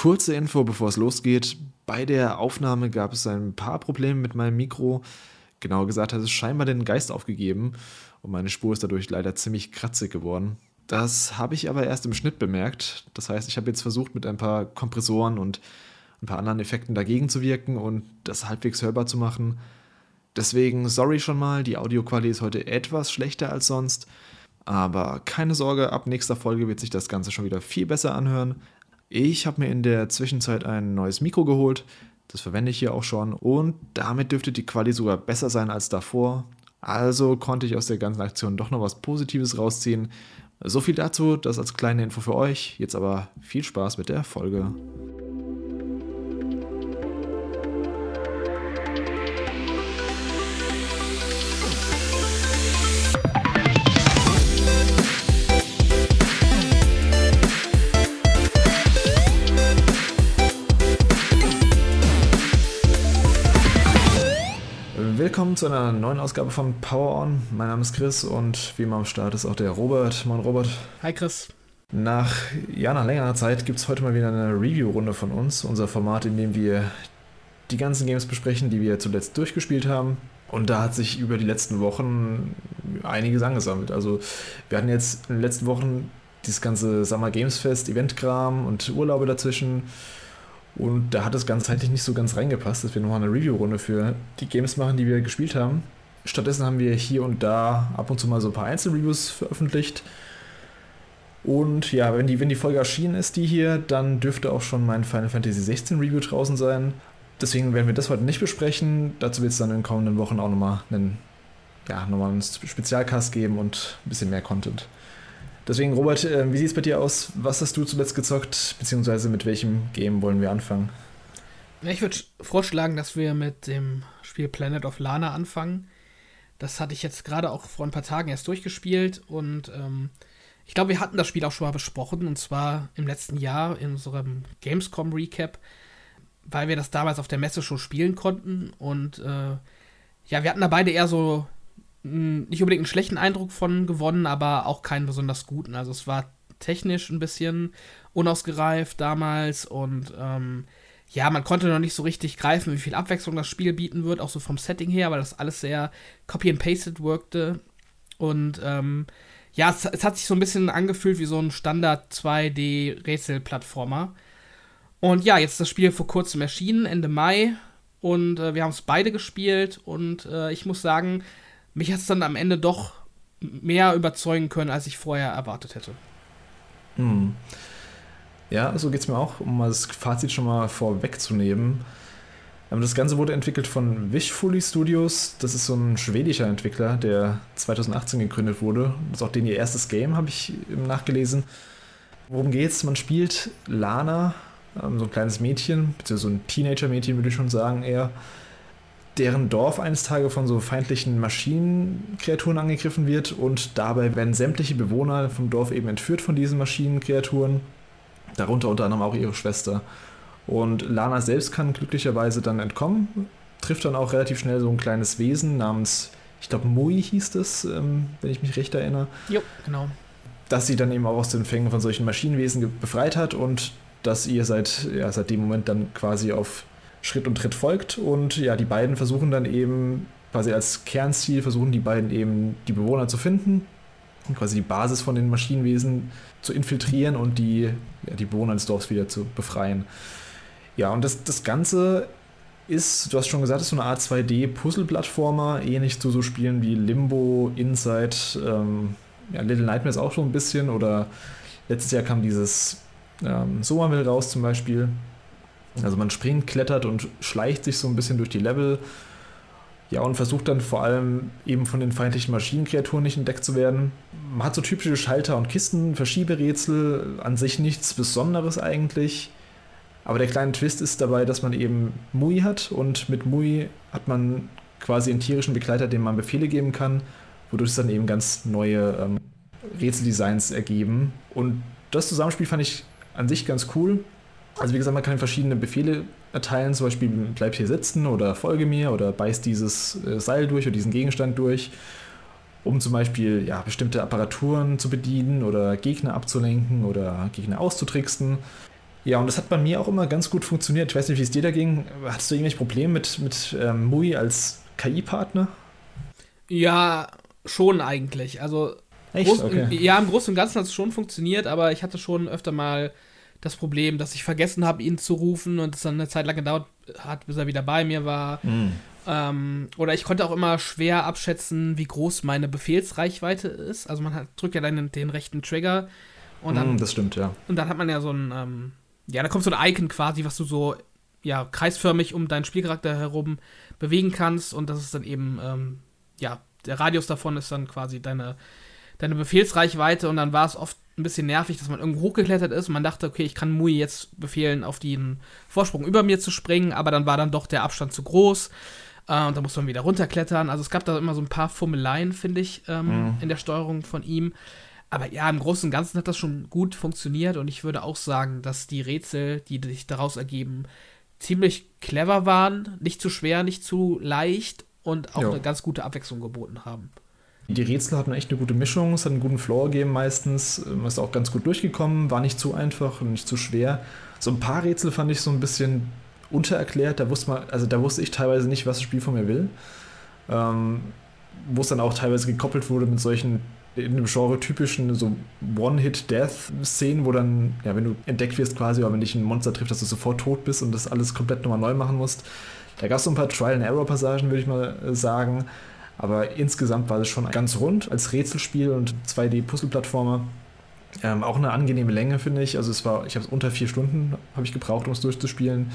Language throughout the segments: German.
Kurze Info, bevor es losgeht. Bei der Aufnahme gab es ein paar Probleme mit meinem Mikro. Genauer gesagt hat es scheinbar den Geist aufgegeben und meine Spur ist dadurch leider ziemlich kratzig geworden. Das habe ich aber erst im Schnitt bemerkt. Das heißt, ich habe jetzt versucht, mit ein paar Kompressoren und ein paar anderen Effekten dagegen zu wirken und das halbwegs hörbar zu machen. Deswegen sorry schon mal, die Audioqualität ist heute etwas schlechter als sonst. Aber keine Sorge, ab nächster Folge wird sich das Ganze schon wieder viel besser anhören. Ich habe mir in der Zwischenzeit ein neues Mikro geholt. Das verwende ich hier auch schon. Und damit dürfte die Quali sogar besser sein als davor. Also konnte ich aus der ganzen Aktion doch noch was Positives rausziehen. So viel dazu, das als kleine Info für euch. Jetzt aber viel Spaß mit der Folge. Willkommen zu einer neuen Ausgabe von Power On. Mein Name ist Chris und wie immer am Start ist auch der Robert. Moin Robert. Hi Chris. Nach, ja, nach längerer Zeit gibt es heute mal wieder eine Review-Runde von uns. Unser Format, in dem wir die ganzen Games besprechen, die wir zuletzt durchgespielt haben. Und da hat sich über die letzten Wochen einiges angesammelt. Also wir hatten jetzt in den letzten Wochen dieses ganze Summer Games Fest, Eventkram und Urlaube dazwischen. Und da hat es ganzheitlich nicht so ganz reingepasst, dass wir nochmal eine Review-Runde für die Games machen, die wir gespielt haben. Stattdessen haben wir hier und da ab und zu mal so ein paar Einzelreviews veröffentlicht. Und ja, wenn die, wenn die Folge erschienen ist, die hier, dann dürfte auch schon mein Final Fantasy 16 Review draußen sein. Deswegen werden wir das heute nicht besprechen. Dazu wird es dann in den kommenden Wochen auch nochmal einen, ja, nochmal einen Spezialcast geben und ein bisschen mehr Content. Deswegen, Robert, äh, wie sieht es bei dir aus? Was hast du zuletzt gezockt, beziehungsweise mit welchem Game wollen wir anfangen? Ich würde vorschlagen, dass wir mit dem Spiel Planet of Lana anfangen. Das hatte ich jetzt gerade auch vor ein paar Tagen erst durchgespielt und ähm, ich glaube, wir hatten das Spiel auch schon mal besprochen und zwar im letzten Jahr in unserem Gamescom Recap, weil wir das damals auf der Messe schon spielen konnten und äh, ja, wir hatten da beide eher so nicht unbedingt einen schlechten Eindruck von gewonnen, aber auch keinen besonders guten. Also es war technisch ein bisschen unausgereift damals und ähm, ja, man konnte noch nicht so richtig greifen, wie viel Abwechslung das Spiel bieten wird, auch so vom Setting her, weil das alles sehr copy and pasted wirkte. Und ähm, ja, es, es, hat sich so ein bisschen angefühlt wie so ein Standard 2D-Rätsel-Plattformer. Und ja, jetzt ist das Spiel vor kurzem erschienen, Ende Mai. Und äh, wir haben es beide gespielt. Und äh, ich muss sagen, mich hat es dann am Ende doch mehr überzeugen können, als ich vorher erwartet hätte. Hm. Ja, so geht es mir auch, um mal das Fazit schon mal vorwegzunehmen. Ähm, das Ganze wurde entwickelt von Wishfully Studios. Das ist so ein schwedischer Entwickler, der 2018 gegründet wurde. Das ist auch den ihr erstes Game, habe ich nachgelesen. Worum geht's? Man spielt Lana, ähm, so ein kleines Mädchen, beziehungsweise so ein Teenager-Mädchen, würde ich schon sagen, eher deren Dorf eines Tages von so feindlichen Maschinenkreaturen angegriffen wird und dabei werden sämtliche Bewohner vom Dorf eben entführt von diesen Maschinenkreaturen, darunter unter anderem auch ihre Schwester. Und Lana selbst kann glücklicherweise dann entkommen, trifft dann auch relativ schnell so ein kleines Wesen namens, ich glaube Mui hieß es, ähm, wenn ich mich recht erinnere. Jo, genau. Dass sie dann eben auch aus den Fängen von solchen Maschinenwesen befreit hat und dass ihr seit, ja, seit dem Moment dann quasi auf Schritt und Tritt folgt. Und ja, die beiden versuchen dann eben, quasi als Kernziel, versuchen die beiden eben die Bewohner zu finden quasi die Basis von den Maschinenwesen zu infiltrieren und die, ja, die Bewohner des Dorfs wieder zu befreien. Ja, und das, das Ganze ist, du hast schon gesagt, ist so eine Art 2D-Puzzle-Plattformer, ähnlich zu so Spielen wie Limbo, Inside, ähm, ja, Little Nightmares auch schon ein bisschen oder letztes Jahr kam dieses ähm, Somerville raus zum Beispiel. Also man springt, klettert und schleicht sich so ein bisschen durch die Level. Ja, und versucht dann vor allem eben von den feindlichen Maschinenkreaturen nicht entdeckt zu werden. Man hat so typische Schalter und Kisten, Verschieberätsel, an sich nichts Besonderes eigentlich. Aber der kleine Twist ist dabei, dass man eben Mui hat und mit Mui hat man quasi einen tierischen Begleiter, dem man Befehle geben kann, wodurch es dann eben ganz neue ähm, Rätseldesigns ergeben. Und das Zusammenspiel fand ich an sich ganz cool. Also wie gesagt, man kann verschiedene Befehle erteilen, zum Beispiel bleib hier sitzen oder folge mir oder beiß dieses äh, Seil durch oder diesen Gegenstand durch, um zum Beispiel ja, bestimmte Apparaturen zu bedienen oder Gegner abzulenken oder Gegner auszutricksen. Ja, und das hat bei mir auch immer ganz gut funktioniert. Ich weiß nicht, wie es dir da ging. Hattest du irgendwelche Probleme mit, mit ähm, Mui als KI-Partner? Ja, schon eigentlich. Also, Echt? groß, Okay. ja, im Großen und Ganzen hat es schon funktioniert, aber ich hatte schon öfter mal das Problem, dass ich vergessen habe, ihn zu rufen und es dann eine Zeit lang gedauert hat, bis er wieder bei mir war. Hm. Ähm, oder ich konnte auch immer schwer abschätzen, wie groß meine Befehlsreichweite ist. Also man hat, drückt ja dann den, den rechten Trigger und dann, Hm, das stimmt, ja. und dann hat man ja so ein, ähm, ja, da kommt so ein Icon quasi, was du so, ja, kreisförmig um deinen Spielcharakter herum bewegen kannst und das ist dann eben, ähm, ja, der Radius davon ist dann quasi deine, deine Befehlsreichweite und dann war es oft ein bisschen nervig, dass man irgendwo hochgeklettert ist und man dachte, okay, ich kann Mui jetzt befehlen, auf den Vorsprung über mir zu springen, aber dann war dann doch der Abstand zu groß äh, und da muss man wieder runterklettern. Also es gab da immer so ein paar Fummeleien, finde ich, ähm, Mhm. in der Steuerung von ihm. Aber ja, im Großen und Ganzen hat das schon gut funktioniert und ich würde auch sagen, dass die Rätsel, die sich daraus ergeben, ziemlich clever waren, nicht zu schwer, nicht zu leicht und auch Ja. eine ganz gute Abwechslung geboten haben. Die Rätsel hatten echt eine gute Mischung, es hat einen guten Floor gegeben meistens, ähm, ist auch ganz gut durchgekommen, war nicht zu einfach und nicht zu schwer. So ein paar Rätsel fand ich so ein bisschen untererklärt, da wusste man, also da wusste ich teilweise nicht, was das Spiel von mir will. Ähm, wo es dann auch teilweise gekoppelt wurde mit solchen in dem Genre typischen so One-Hit-Death-Szenen, wo dann, ja, wenn du entdeckt wirst quasi, aber wenn dich ein Monster trifft, dass du sofort tot bist und das alles komplett nochmal neu machen musst. Da gab es so ein paar Trial-and-Error-Passagen, würde ich mal äh, sagen. Aber insgesamt war es schon ganz rund als Rätselspiel und 2D-Puzzle-Plattformer. Ähm, auch eine angenehme Länge, finde ich. Also es war, ich habe es unter vier Stunden habe ich gebraucht, um es durchzuspielen,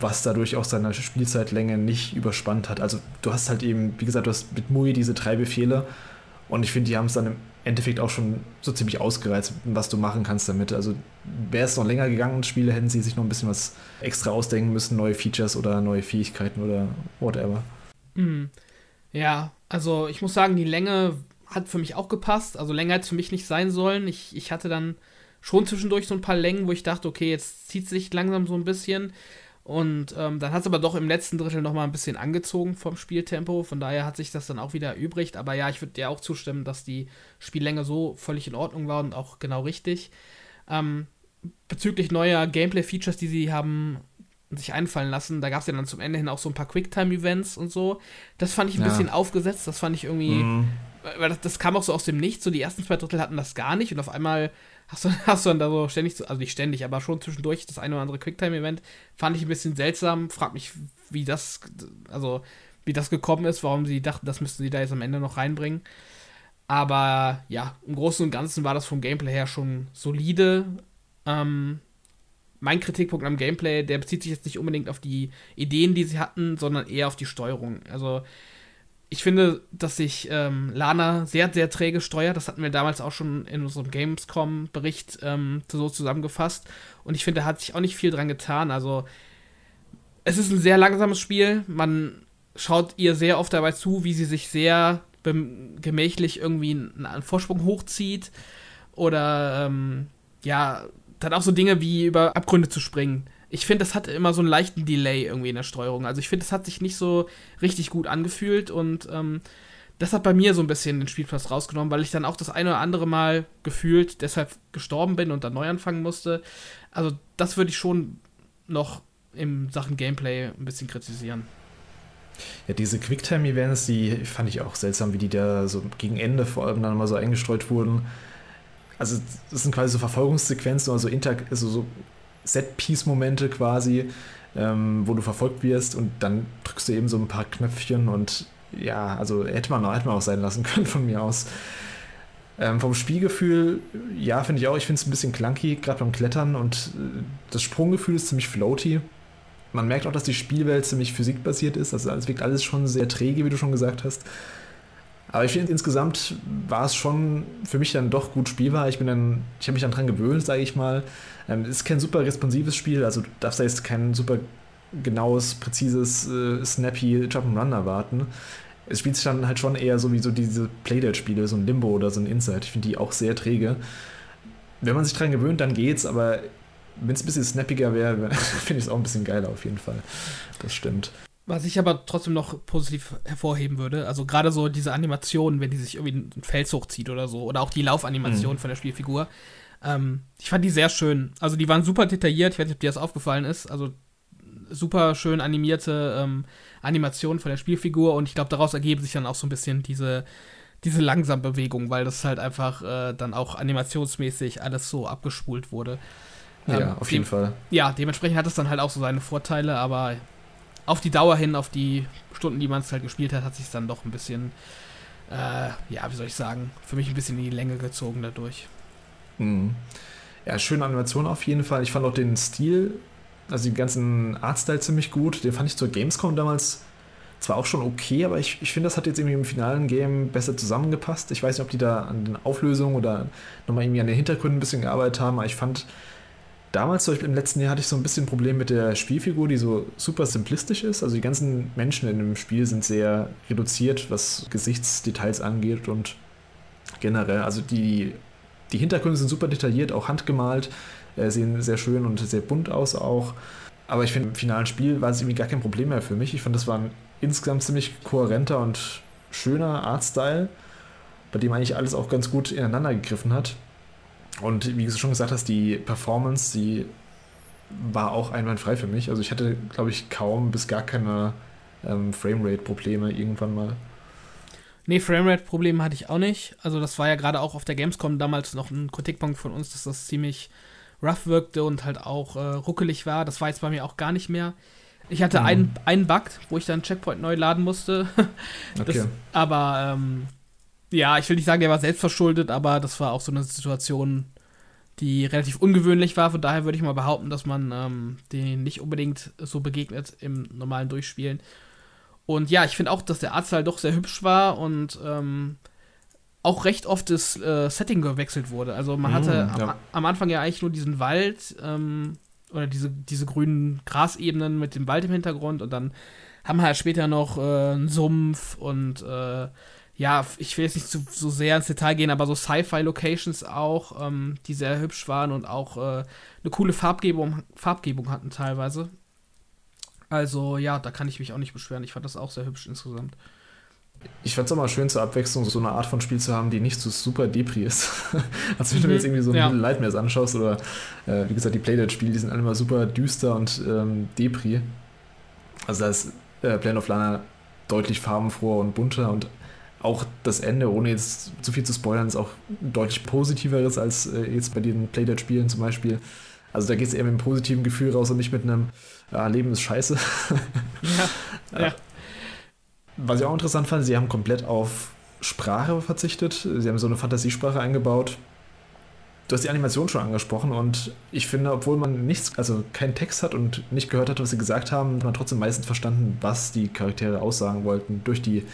was dadurch auch seine Spielzeitlänge nicht überspannt hat. Also du hast halt eben, wie gesagt, du hast mit Mui diese drei Befehle und ich finde, die haben es dann im Endeffekt auch schon so ziemlich ausgereizt, was du machen kannst damit. Also wäre es noch länger gegangen, das Spiel, hätten sie sich noch ein bisschen was extra ausdenken müssen, neue Features oder neue Fähigkeiten oder whatever. Mhm. Ja, also ich muss sagen, die Länge hat für mich auch gepasst. Also länger hätte es für mich nicht sein sollen. Ich, ich hatte dann schon zwischendurch so ein paar Längen, wo ich dachte, okay, jetzt zieht sich langsam so ein bisschen. Und ähm, dann hat es aber doch im letzten Drittel nochmal ein bisschen angezogen vom Spieltempo. Von daher hat sich das dann auch wieder erübrigt. Aber ja, ich würde dir auch zustimmen, dass die Spiellänge so völlig in Ordnung war und auch genau richtig. Ähm, bezüglich neuer Gameplay-Features, die sie haben sich einfallen lassen, da gab es ja dann zum Ende hin auch so ein paar Quicktime-Events und so. Das fand ich ein Ja. bisschen aufgesetzt. Das fand ich irgendwie Mhm. weil das, das kam auch so aus dem Nichts. So die ersten zwei Drittel hatten das gar nicht und auf einmal hast du, hast du dann da so ständig, so, also nicht ständig, aber schon zwischendurch das eine oder andere Quicktime-Event. Fand ich ein bisschen seltsam. Frag mich, wie das, also wie das gekommen ist, warum sie dachten, das müssten sie da jetzt am Ende noch reinbringen. Aber ja, im Großen und Ganzen war das vom Gameplay her schon solide. Ähm, mein Kritikpunkt am Gameplay, der bezieht sich jetzt nicht unbedingt auf die Ideen, die sie hatten, sondern eher auf die Steuerung. Also ich finde, dass sich ähm, Lana sehr, sehr träge steuert. Das hatten wir damals auch schon in unserem Gamescom-Bericht ähm, so zusammengefasst. Und ich finde, da hat sich auch nicht viel dran getan. Also, es ist ein sehr langsames Spiel. Man schaut ihr sehr oft dabei zu, wie sie sich sehr gemächlich irgendwie einen, einen Vorsprung hochzieht. Oder, ähm, ja, dann auch so Dinge wie über Abgründe zu springen. Ich finde, das hat immer so einen leichten Delay irgendwie in der Steuerung. Also ich finde, das hat sich nicht so richtig gut angefühlt und ähm, das hat bei mir so ein bisschen den Spielplatz rausgenommen, weil ich dann auch das eine oder andere Mal gefühlt deshalb gestorben bin und dann neu anfangen musste. Also das würde ich schon noch in Sachen Gameplay ein bisschen kritisieren. Ja, diese Quicktime-Events, die fand ich auch seltsam, wie die da so gegen Ende vor allem dann mal so eingestreut wurden. Also, das sind quasi so Verfolgungssequenzen oder so, also so Set-Piece-Momente quasi, ähm, wo du verfolgt wirst und dann drückst du eben so ein paar Knöpfchen und ja, also hätte man, hätte man auch sein lassen können von mir aus. Ähm, vom Spielgefühl, ja, finde ich auch. Ich finde es ein bisschen clunky, gerade beim Klettern und äh, das Sprunggefühl ist ziemlich floaty. Man merkt auch, dass die Spielwelt ziemlich physikbasiert ist. Also es wirkt alles schon sehr träge, wie du schon gesagt hast. Aber ich finde, insgesamt war es schon für mich dann doch gut spielbar. Ich bin dann, ich habe mich dann dran gewöhnt, sage ich mal. Ähm, es ist kein super responsives Spiel, also du darfst da jetzt kein super genaues, präzises, äh, snappy Jump'n'Run erwarten. Es spielt sich dann halt schon eher so wie so diese Playdate-Spiele, so ein Limbo oder so ein Inside. Ich finde die auch sehr träge. Wenn man sich dran gewöhnt, dann geht's, aber wenn es ein bisschen snappiger wäre, finde ich es auch ein bisschen geiler auf jeden Fall. Das stimmt. Was ich aber trotzdem noch positiv hervorheben würde, also gerade so diese Animationen, wenn die sich irgendwie ein Fels hochzieht oder so, oder auch die Laufanimation Mhm. von der Spielfigur, Ähm, ich fand die sehr schön. Also die waren super detailliert. Ich weiß nicht, ob dir das aufgefallen ist. Also super schön animierte ähm, Animation von der Spielfigur und ich glaube, daraus ergeben sich dann auch so ein bisschen diese, diese langsam Bewegung, weil das halt einfach äh, dann auch animationsmäßig alles so abgespult wurde. Ja, ähm, auf jeden Fall. Ja, dementsprechend hat es dann halt auch so seine Vorteile, aber auf die Dauer hin, auf die Stunden, die man es halt gespielt hat, hat sich dann doch ein bisschen, äh, ja, wie soll ich sagen, für mich ein bisschen in die Länge gezogen dadurch. Mhm. Ja, schöne Animation auf jeden Fall. Ich fand auch den Stil, also den ganzen Artstyle ziemlich gut. Den fand ich zur Gamescom damals zwar auch schon okay, aber ich, ich finde, das hat jetzt irgendwie im finalen Game besser zusammengepasst. Ich weiß nicht, ob die da an den Auflösungen oder nochmal irgendwie an den Hintergründen ein bisschen gearbeitet haben, aber ich fand, damals, zum Beispiel im letzten Jahr, hatte ich so ein bisschen ein Problem mit der Spielfigur, die so super simplistisch ist. Also die ganzen Menschen in dem Spiel sind sehr reduziert, was Gesichtsdetails angeht und generell. Also die die Hintergründe sind super detailliert, auch handgemalt, äh, sehen sehr schön und sehr bunt aus auch. Aber ich finde, im finalen Spiel war es irgendwie gar kein Problem mehr für mich. Ich fand, das war ein insgesamt ziemlich kohärenter und schöner Artstyle, bei dem eigentlich alles auch ganz gut ineinander gegriffen hat. Und wie du schon gesagt hast, die Performance, die war auch einwandfrei für mich. Also ich hatte, glaube ich, kaum bis gar keine ähm, Framerate-Probleme irgendwann mal. Nee, Framerate-Probleme hatte ich auch nicht. Also das war ja gerade auch auf der Gamescom damals noch ein Kritikpunkt von uns, dass das ziemlich rough wirkte und halt auch äh, ruckelig war. Das war jetzt bei mir auch gar nicht mehr. Ich hatte mhm. einen, einen Bug, wo ich dann Checkpoint neu laden musste. das, okay. Aber ähm, ja, ich will nicht sagen, der war selbst verschuldet, aber das war auch so eine Situation, die relativ ungewöhnlich war. Von daher würde ich mal behaupten, dass man ähm, den nicht unbedingt so begegnet im normalen Durchspielen. Und ja, ich finde auch, dass der Artstyle doch sehr hübsch war und ähm, auch recht oft das äh, Setting gewechselt wurde. Also man hatte mm, ja. am, am, Anfang ja eigentlich nur diesen Wald ähm, oder diese, diese grünen Grasebenen mit dem Wald im Hintergrund und dann haben wir halt später noch äh, einen Sumpf und äh, ja, ich will jetzt nicht zu, so sehr ins Detail gehen, aber so Sci-Fi-Locations auch, ähm, die sehr hübsch waren und auch äh, eine coole Farbgebung, Farbgebung hatten teilweise. Also ja, da kann ich mich auch nicht beschweren. Ich fand das auch sehr hübsch insgesamt. Ich fand es auch mal schön zur Abwechslung, so eine Art von Spiel zu haben, die nicht so super Depri ist. also wenn du mhm, jetzt irgendwie so ein ja. Nightmares anschaust oder äh, wie gesagt die Playdate-Spiele, die sind alle mal super düster und ähm, Depri. Also da ist äh, Plan of Lana deutlich farbenfroher und bunter und auch das Ende, ohne jetzt zu viel zu spoilern, ist auch deutlich positiveres als äh, jetzt bei den Playdate-Spielen zum Beispiel. Also da geht es eher mit einem positiven Gefühl raus und nicht mit einem, ja, Leben ist scheiße. ja, ja. Was ich auch interessant fand, sie haben komplett auf Sprache verzichtet. Sie haben so eine Fantasiesprache eingebaut. Du hast die Animation schon angesprochen und ich finde, obwohl man nichts, also keinen Text hat und nicht gehört hat, was sie gesagt haben, hat man trotzdem meistens verstanden, was die Charaktere aussagen wollten durch die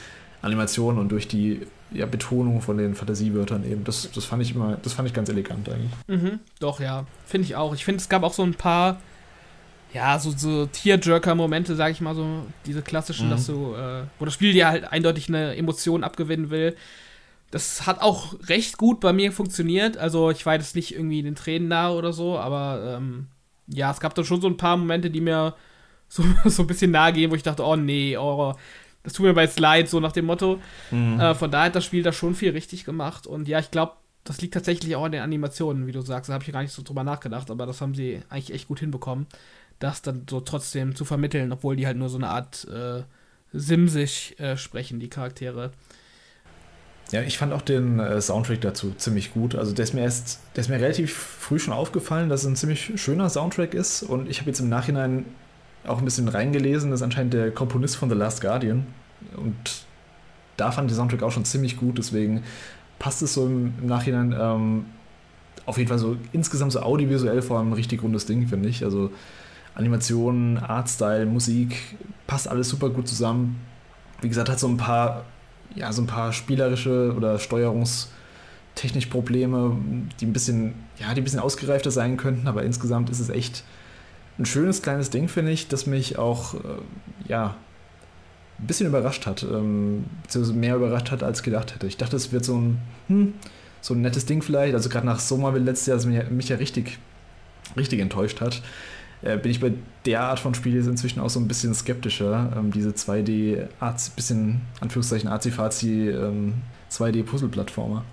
Animation und durch die ja, Betonung von den Fantasiewörtern eben. Das, das fand ich immer, das fand ich ganz elegant eigentlich. Mhm, doch, ja. Finde ich auch. Ich finde, es gab auch so ein paar, ja, so, so Tearjerker-Momente, sag ich mal so, diese klassischen, mhm. dass du, äh, wo das Spiel dir halt eindeutig eine Emotion abgewinnen will. Das hat auch recht gut bei mir funktioniert. Also ich war jetzt nicht irgendwie den Tränen nahe oder so, aber ähm, ja, es gab da schon so ein paar Momente, die mir so, so ein bisschen nahe gehen, wo ich dachte, oh nee, oh, das tut mir aber jetzt leid, so nach dem Motto. Mhm. Äh, von daher hat das Spiel da schon viel richtig gemacht. Und ja, ich glaube, das liegt tatsächlich auch an den Animationen, wie du sagst. Da habe ich gar nicht so drüber nachgedacht, aber das haben sie eigentlich echt gut hinbekommen, das dann so trotzdem zu vermitteln, obwohl die halt nur so eine Art äh, simsig äh, sprechen, die Charaktere. Ja, ich fand auch den äh, Soundtrack dazu ziemlich gut. Also der ist mir erst, der ist mir relativ früh schon aufgefallen, dass es ein ziemlich schöner Soundtrack ist. Und ich habe jetzt im Nachhinein auch ein bisschen reingelesen, das ist anscheinend der Komponist von The Last Guardian. Und da fand ich den Soundtrack auch schon ziemlich gut, deswegen passt es so im, im Nachhinein ähm, auf jeden Fall so insgesamt so audiovisuell vor allem ein richtig rundes Ding, finde ich. Also Animation, Artstyle, Musik, passt alles super gut zusammen. Wie gesagt, hat so ein paar, ja, so ein paar spielerische oder steuerungstechnisch Probleme, die ein bisschen, ja, die ein bisschen ausgereifter sein könnten, aber insgesamt ist es echt ein schönes kleines Ding, finde ich, das mich auch, äh, ja, ein bisschen überrascht hat, ähm, beziehungsweise mehr überrascht hat, als gedacht hätte. Ich dachte, es wird so ein, hm, so ein nettes Ding vielleicht, also gerade nach Sommerville letztes Jahr, das mich, mich ja richtig, richtig enttäuscht hat, äh, bin ich bei der Art von Spiel jetzt inzwischen auch so ein bisschen skeptischer. Ähm, diese 2D, bisschen, Anführungszeichen, Azi-Fazi, ähm, 2D-Puzzle-Plattformer.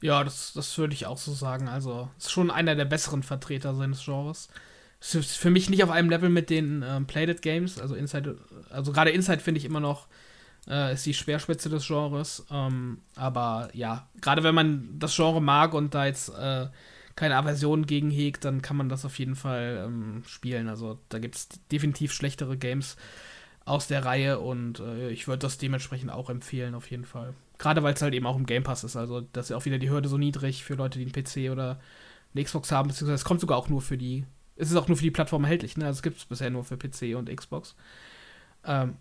Ja, das, das würde ich auch so sagen. Also, ist schon einer der besseren Vertreter seines Genres. Ist für mich nicht auf einem Level mit den ähm, Playdead Games. Also, Inside, also gerade Inside finde ich immer noch, äh, ist die Speerspitze des Genres. Ähm, aber ja, gerade wenn man das Genre mag und da jetzt äh, keine Aversion gegen hegt, dann kann man das auf jeden Fall ähm, spielen. Also, da gibt es definitiv schlechtere Games aus der Reihe und äh, ich würde das dementsprechend auch empfehlen, auf jeden Fall. Gerade weil es halt eben auch im Game Pass ist. Also, das ist auch wieder die Hürde so niedrig für Leute, die einen PC oder eine Xbox haben, beziehungsweise es kommt sogar auch nur für die. Es ist auch nur für die Plattform erhältlich, ne? Also, es gibt es bisher nur für PC und Xbox. Ähm,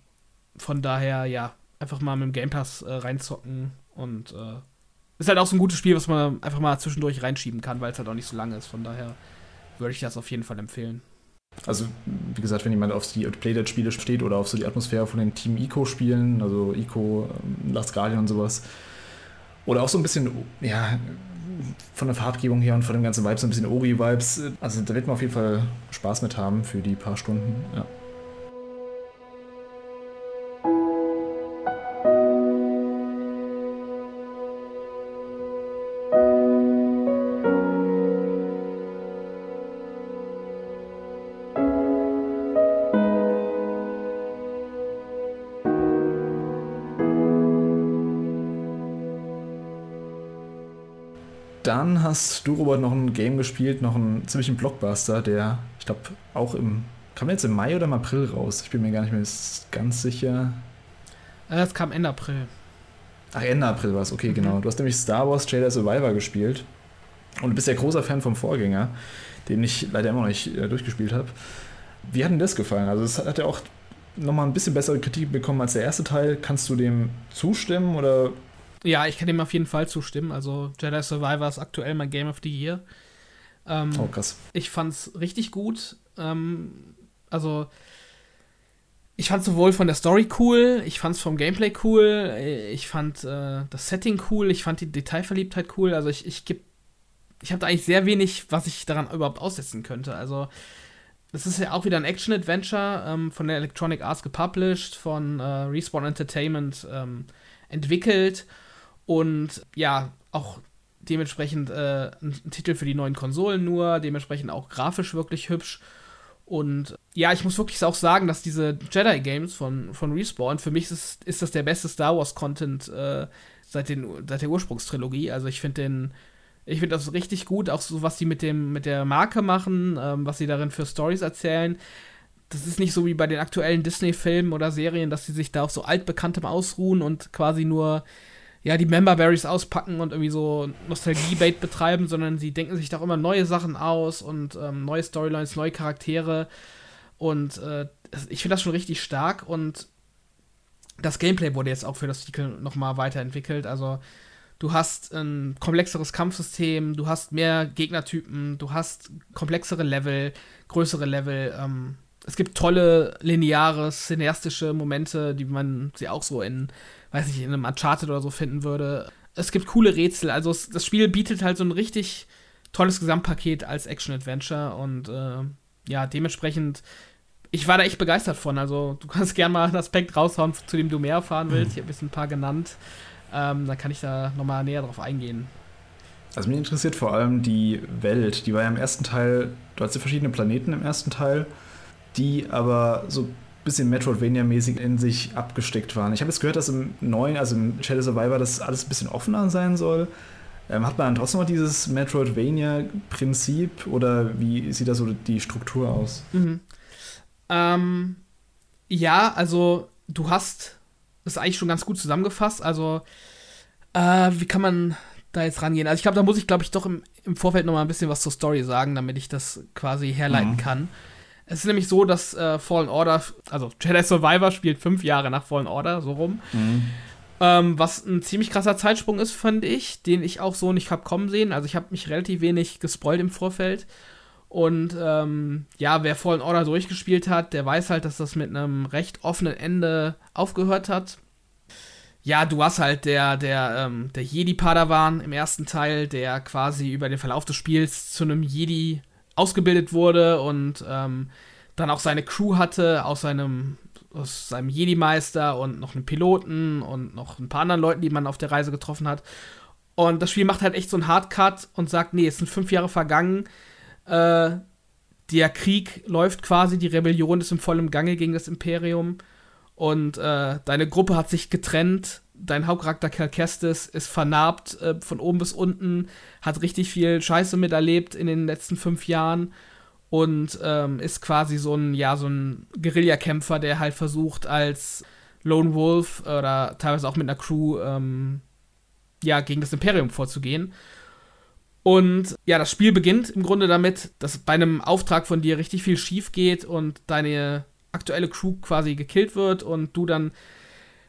von daher, ja, einfach mal mit dem Game Pass äh, reinzocken und äh, ist halt auch so ein gutes Spiel, was man einfach mal zwischendurch reinschieben kann, weil es halt auch nicht so lange ist. Von daher würde ich das auf jeden Fall empfehlen. Also, wie gesagt, wenn jemand auf die Playdead-Spiele steht oder auf so die Atmosphäre von den Team Ico-Spielen, also Ico, ähm, Last Guardian und sowas, oder auch so ein bisschen, ja, von der Farbgebung her und von dem ganzen Vibe so ein bisschen Ori-Vibes, also da wird man auf jeden Fall Spaß mit haben für die paar Stunden, ja. Hast du, Robert, noch ein Game gespielt, noch einen ziemlichen Blockbuster, der, ich glaube, auch im. Kam jetzt im Mai oder im April raus? Ich bin mir gar nicht mehr ganz sicher. Äh, es kam Ende April. Ach, Ende April war es, okay, mhm. genau. Du hast nämlich Star Wars Jedi Survivor gespielt. Und du bist ja großer Fan vom Vorgänger, den ich leider immer noch nicht äh, durchgespielt habe. Wie hat denn das gefallen? Also, es hat ja auch nochmal ein bisschen bessere Kritik bekommen als der erste Teil. Kannst du dem zustimmen oder ja, ich kann dem auf jeden Fall zustimmen. Also Jedi Survivor ist aktuell mein Game of the Year. Ähm, oh, krass. Ich fand's richtig gut. Ähm, also ich fand sowohl von der Story cool, ich fand's vom Gameplay cool, ich fand äh, das Setting cool, ich fand die Detailverliebtheit cool. Also ich, ich geb, ich habe da eigentlich sehr wenig, was ich daran überhaupt aussetzen könnte. Also das ist ja auch wieder ein Action-Adventure ähm, von der Electronic Arts gepublished, von äh, Respawn Entertainment ähm, entwickelt und ja, auch dementsprechend äh, ein, Titel für die neuen Konsolen nur, dementsprechend auch grafisch wirklich hübsch. Und ja, ich muss wirklich auch sagen, dass diese Jedi-Games von, von Respawn, für mich ist, ist das der beste Star Wars-Content äh, seit, seit der Ursprungstrilogie. Also ich finde den, ich finde das richtig gut, auch so, was die mit mit der Marke machen, ähm, was sie darin für Stories erzählen. Das ist nicht so wie bei den aktuellen Disney-Filmen oder Serien, dass sie sich da auf so altbekanntem ausruhen und quasi nur ja, die Member Berries auspacken und irgendwie so Nostalgie-Bait betreiben, sondern sie denken sich doch immer neue Sachen aus und ähm, neue Storylines, neue Charaktere. Und äh, ich finde das schon richtig stark und das Gameplay wurde jetzt auch für das Titel nochmal weiterentwickelt. Also du hast ein komplexeres Kampfsystem, du hast mehr Gegnertypen, du hast komplexere Level, größere Level. Ähm, es gibt tolle lineare, cineastische Momente, die man sie auch so in weiß nicht, in einem Uncharted oder so finden würde. Es gibt coole Rätsel. Also es, das Spiel bietet halt so ein richtig tolles Gesamtpaket als Action-Adventure und äh, ja, dementsprechend, ich war da echt begeistert von. Also du kannst gerne mal einen Aspekt raushauen, zu dem du mehr erfahren willst. Ich habe jetzt ein paar genannt. Ähm, dann kann ich da nochmal näher drauf eingehen. Also mich interessiert vor allem die Welt. Die war ja im ersten Teil, du hast ja verschiedene Planeten im ersten Teil, die aber so bisschen Metroidvania-mäßig in sich abgesteckt waren. Ich habe jetzt gehört, dass im neuen, also im Shadow Survivor, das alles ein bisschen offener sein soll. Ähm, hat man dann trotzdem noch dieses Metroidvania-Prinzip oder wie sieht da so die Struktur aus? Mhm. Ähm, ja, also du hast das eigentlich schon ganz gut zusammengefasst. Also, äh, wie kann man da jetzt rangehen? Also, ich glaube, da muss ich, glaube ich, doch im, im Vorfeld noch mal ein bisschen was zur Story sagen, damit ich das quasi herleiten mhm. kann. Es ist nämlich so, dass äh, Fallen Order, also Jedi Survivor spielt fünf Jahre nach Fallen Order, so rum. Mhm. Ähm, was ein ziemlich krasser Zeitsprung ist, fand ich, den ich auch so nicht hab kommen sehen. Also ich habe mich relativ wenig gespoilt im Vorfeld. Und ähm, ja, wer Fallen Order durchgespielt hat, der weiß halt, dass das mit einem recht offenen Ende aufgehört hat. Ja, du hast halt der, der, ähm, der Jedi-Padawan im ersten Teil, der quasi über den Verlauf des Spiels zu einem Jedi ausgebildet wurde und ähm, dann auch seine Crew hatte, aus seinem, aus seinem Jedi-Meister und noch einen Piloten und noch ein paar anderen Leuten, die man auf der Reise getroffen hat. Und das Spiel macht halt echt so einen Hardcut und sagt, nee, es sind fünf Jahre vergangen. Äh, der Krieg läuft quasi, die Rebellion ist im vollen Gange gegen das Imperium. Und äh, deine Gruppe hat sich getrennt. Dein Hauptcharakter Cal ist vernarbt äh, von oben bis unten, hat richtig viel Scheiße miterlebt in den letzten fünf Jahren und ähm, ist quasi so ein, ja, so ein Guerillakämpfer, der halt versucht, als Lone Wolf oder teilweise auch mit einer Crew ähm, ja, gegen das Imperium vorzugehen. Und ja, das Spiel beginnt im Grunde damit, dass bei einem Auftrag von dir richtig viel schief geht und deine aktuelle Crew quasi gekillt wird und du dann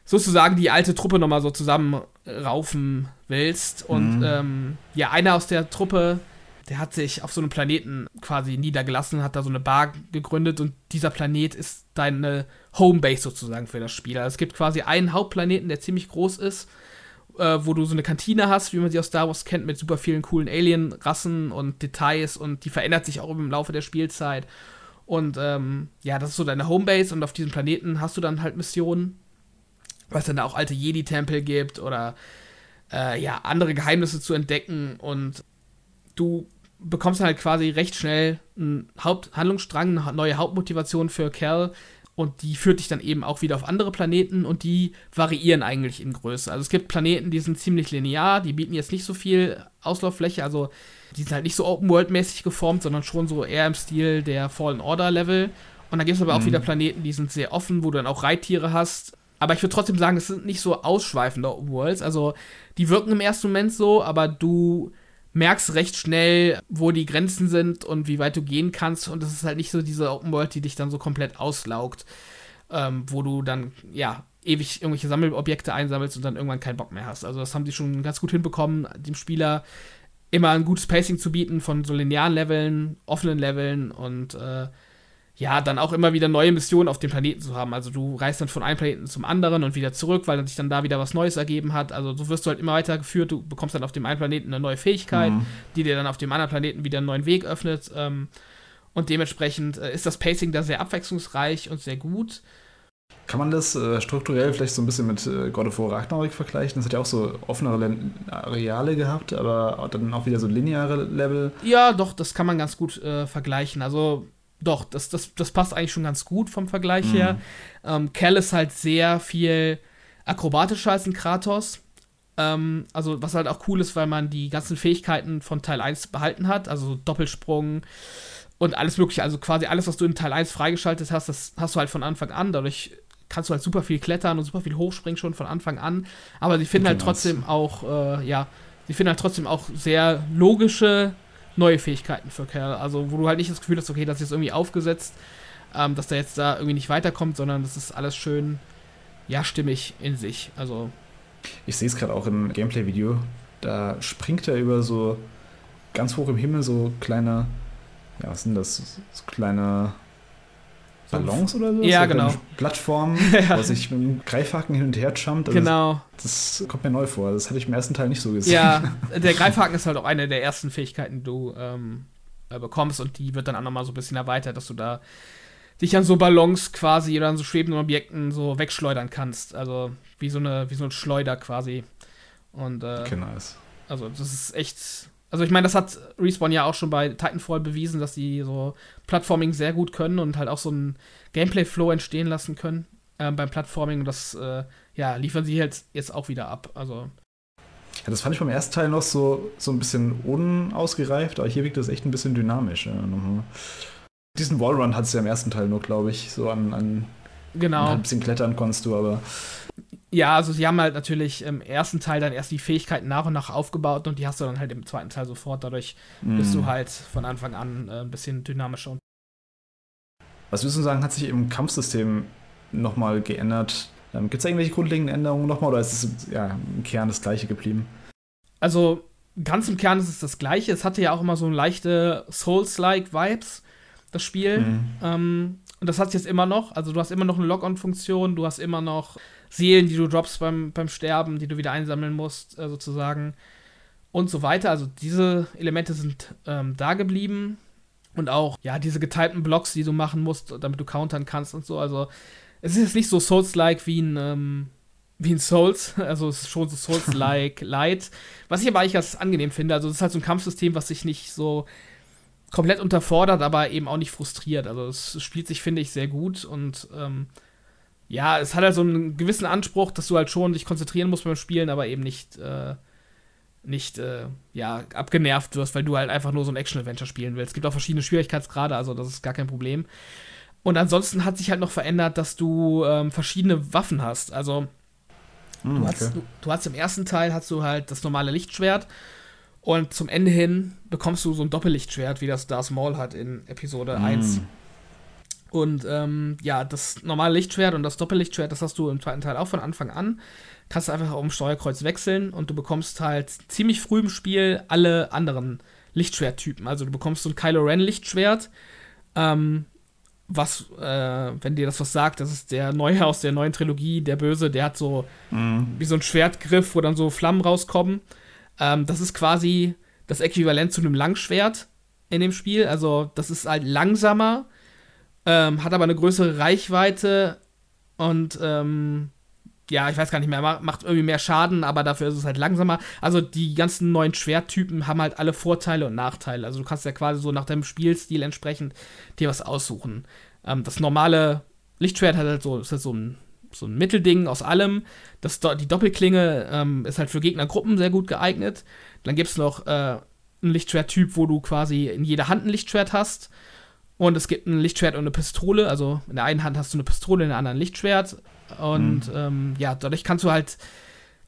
sozusagen die alte Truppe nochmal so zusammenraufen willst. Und mhm. ähm, ja, einer aus der Truppe, der hat sich auf so einem Planeten quasi niedergelassen, hat da so eine Bar gegründet und dieser Planet ist deine Homebase sozusagen für das Spiel. Also es gibt quasi einen Hauptplaneten, der ziemlich groß ist, äh, wo du so eine Kantine hast, wie man sie aus Star Wars kennt, mit super vielen coolen Alien-Rassen und Details und die verändert sich auch im Laufe der Spielzeit. Und ähm, ja, das ist so deine Homebase und auf diesem Planeten hast du dann halt Missionen, weil es dann da auch alte Jedi-Tempel gibt oder äh, ja, andere Geheimnisse zu entdecken und du bekommst dann halt quasi recht schnell einen Haupthandlungsstrang, eine neue Hauptmotivation für Cal und die führt dich dann eben auch wieder auf andere Planeten und die variieren eigentlich in Größe. Also es gibt Planeten, die sind ziemlich linear, die bieten jetzt nicht so viel Auslauffläche, also die sind halt nicht so Open-World-mäßig geformt, sondern schon so eher im Stil der Fallen Order-Level. Und dann gibt es aber mhm. auch wieder Planeten, die sind sehr offen, wo du dann auch Reittiere hast. Aber ich würde trotzdem sagen, es sind nicht so ausschweifende Open Worlds. Also die wirken im ersten Moment so, aber du merkst recht schnell, wo die Grenzen sind und wie weit du gehen kannst. Und es ist halt nicht so diese Open World, die dich dann so komplett auslaugt, ähm, wo du dann, ja, ewig irgendwelche Sammelobjekte einsammelst und dann irgendwann keinen Bock mehr hast. Also das haben die schon ganz gut hinbekommen, dem Spieler immer ein gutes Pacing zu bieten von so linearen Leveln, offenen Leveln und äh, ja, dann auch immer wieder neue Missionen auf dem Planeten zu haben. Also du reist dann von einem Planeten zum anderen und wieder zurück, weil sich dann da wieder was Neues ergeben hat. Also so wirst du halt immer weiter geführt. Du bekommst dann auf dem einen Planeten eine neue Fähigkeit, mhm. die dir dann auf dem anderen Planeten wieder einen neuen Weg öffnet. Ähm, und dementsprechend äh, ist das Pacing da sehr abwechslungsreich und sehr gut. Kann man das äh, strukturell vielleicht so ein bisschen mit äh, God of War Ragnarok vergleichen? Das hat ja auch so offenere Areale gehabt, aber dann auch wieder so lineare Level. Ja, doch, das kann man ganz gut äh, vergleichen. Also doch, das, das, das passt eigentlich schon ganz gut vom Vergleich mhm. her. Ähm, Cal ist halt sehr viel akrobatischer als ein Kratos. Ähm, also, was halt auch cool ist, weil man die ganzen Fähigkeiten von Teil 1 behalten hat, also Doppelsprung und alles Mögliche. Also quasi alles, was du in Teil 1 freigeschaltet hast, das hast du halt von Anfang an. Dadurch kannst du halt super viel klettern und super viel hochspringen schon von Anfang an. Aber sie finden halt trotzdem auch, äh, ja, sie finden halt trotzdem auch sehr logische neue Fähigkeiten für Kerl. Also, wo du halt nicht das Gefühl hast, okay, das ist jetzt irgendwie aufgesetzt, ähm, dass der jetzt da irgendwie nicht weiterkommt, sondern das ist alles schön, ja, stimmig in sich. Also. Ich sehe es gerade auch im Gameplay-Video. Da springt er über so ganz hoch im Himmel so kleine, ja, was sind das? So kleine Ballons oder so? Ja, so genau. Plattformen, ja. wo sich mit dem Greifhaken hin und her jumpt. Also genau. Das, das, kommt mir neu vor. Das hatte ich im ersten Teil nicht so gesehen. Ja, der Greifhaken ist halt auch eine der ersten Fähigkeiten, die du ähm, äh, bekommst und die wird dann auch nochmal so ein bisschen erweitert, dass du da dich an so Ballons quasi oder an so schwebenden Objekten so wegschleudern kannst. Also wie so eine, wie so ein Schleuder quasi. Und äh, okay, nice. Also das ist echt also ich meine, das hat Respawn ja auch schon bei Titanfall bewiesen, dass sie so Plattforming sehr gut können und halt auch so einen Gameplay-Flow entstehen lassen können äh, beim Plattforming. Und das äh, ja, liefern sie halt jetzt auch wieder ab. Also. Ja, das fand ich beim ersten Teil noch so, so ein bisschen unausgereift, aber hier wirkt das echt ein bisschen dynamisch. Ja. Diesen Wallrun hat es ja im ersten Teil nur, glaube ich, so an, an genau. ein bisschen klettern konntest du, aber ja, also sie haben halt natürlich im ersten Teil dann erst die Fähigkeiten nach und nach aufgebaut und die hast du dann halt im zweiten Teil sofort. Dadurch mm. bist du halt von Anfang an äh, ein bisschen dynamischer. Was würdest du sagen, hat sich im Kampfsystem nochmal geändert? Ähm, Gibt es irgendwelche grundlegenden Änderungen nochmal oder ist es ja, im Kern das gleiche geblieben? Also ganz im Kern ist es das gleiche. Es hatte ja auch immer so leichte Souls-like Vibes, das Spiel. Mm. Ähm, und das hat es jetzt immer noch. Also du hast immer noch eine Lock-on-Funktion, du hast immer noch Seelen, die du droppst beim, beim Sterben, die du wieder einsammeln musst, äh, sozusagen. Und so weiter. Also diese Elemente sind ähm, da geblieben. Und auch, ja, diese geteilten Blocks, die du machen musst, damit du countern kannst und so. Also es ist jetzt nicht so Souls-like wie ein, ähm, wie ein Souls, also es ist schon so Souls-like Light, was ich aber eigentlich ganz angenehm finde. Also es ist halt so ein Kampfsystem, was sich nicht so komplett unterfordert, aber eben auch nicht frustriert. Also es spielt sich, finde ich, sehr gut und ähm, ja, es hat halt so einen gewissen Anspruch, dass du halt schon dich konzentrieren musst beim Spielen, aber eben nicht, äh, nicht, äh, ja, abgenervt wirst, weil du halt einfach nur so ein Action-Adventure spielen willst. Es gibt auch verschiedene Schwierigkeitsgrade, also das ist gar kein Problem. Und ansonsten hat sich halt noch verändert, dass du ähm, verschiedene Waffen hast. Also mm, du, okay. hast, du, du hast im ersten Teil hast du halt das normale Lichtschwert und zum Ende hin bekommst du so ein Doppellichtschwert, wie das Darth Maul hat in Episode mm. 1. Und ähm, ja, das normale Lichtschwert und das Doppellichtschwert, das hast du im zweiten Teil auch von Anfang an. Kannst du einfach auf dem Steuerkreuz wechseln und du bekommst halt ziemlich früh im Spiel alle anderen Lichtschwerttypen. Also du bekommst so ein Kylo Ren Lichtschwert, ähm, was, äh, wenn dir das was sagt, das ist der Neue aus der neuen Trilogie, der Böse, der hat so mhm. wie so ein Schwertgriff, wo dann so Flammen rauskommen. Ähm, das ist quasi das Äquivalent zu einem Langschwert in dem Spiel. Also das ist halt langsamer ähm, hat aber eine größere Reichweite und ähm, ja, ich weiß gar nicht mehr, macht irgendwie mehr Schaden, aber dafür ist es halt langsamer. Also die ganzen neuen Schwerttypen haben halt alle Vorteile und Nachteile. Also du kannst ja quasi so nach deinem Spielstil entsprechend dir was aussuchen. Ähm, das normale Lichtschwert hat halt so, ist halt so ein, so ein Mittelding aus allem. Das, die Doppelklinge ähm, ist halt für Gegnergruppen sehr gut geeignet. Dann gibt es noch äh, einen Lichtschwerttyp, wo du quasi in jeder Hand ein Lichtschwert hast. Und es gibt ein Lichtschwert und eine Pistole. Also in der einen Hand hast du eine Pistole, in der anderen ein Lichtschwert. Und mhm. ähm, ja, dadurch kannst du halt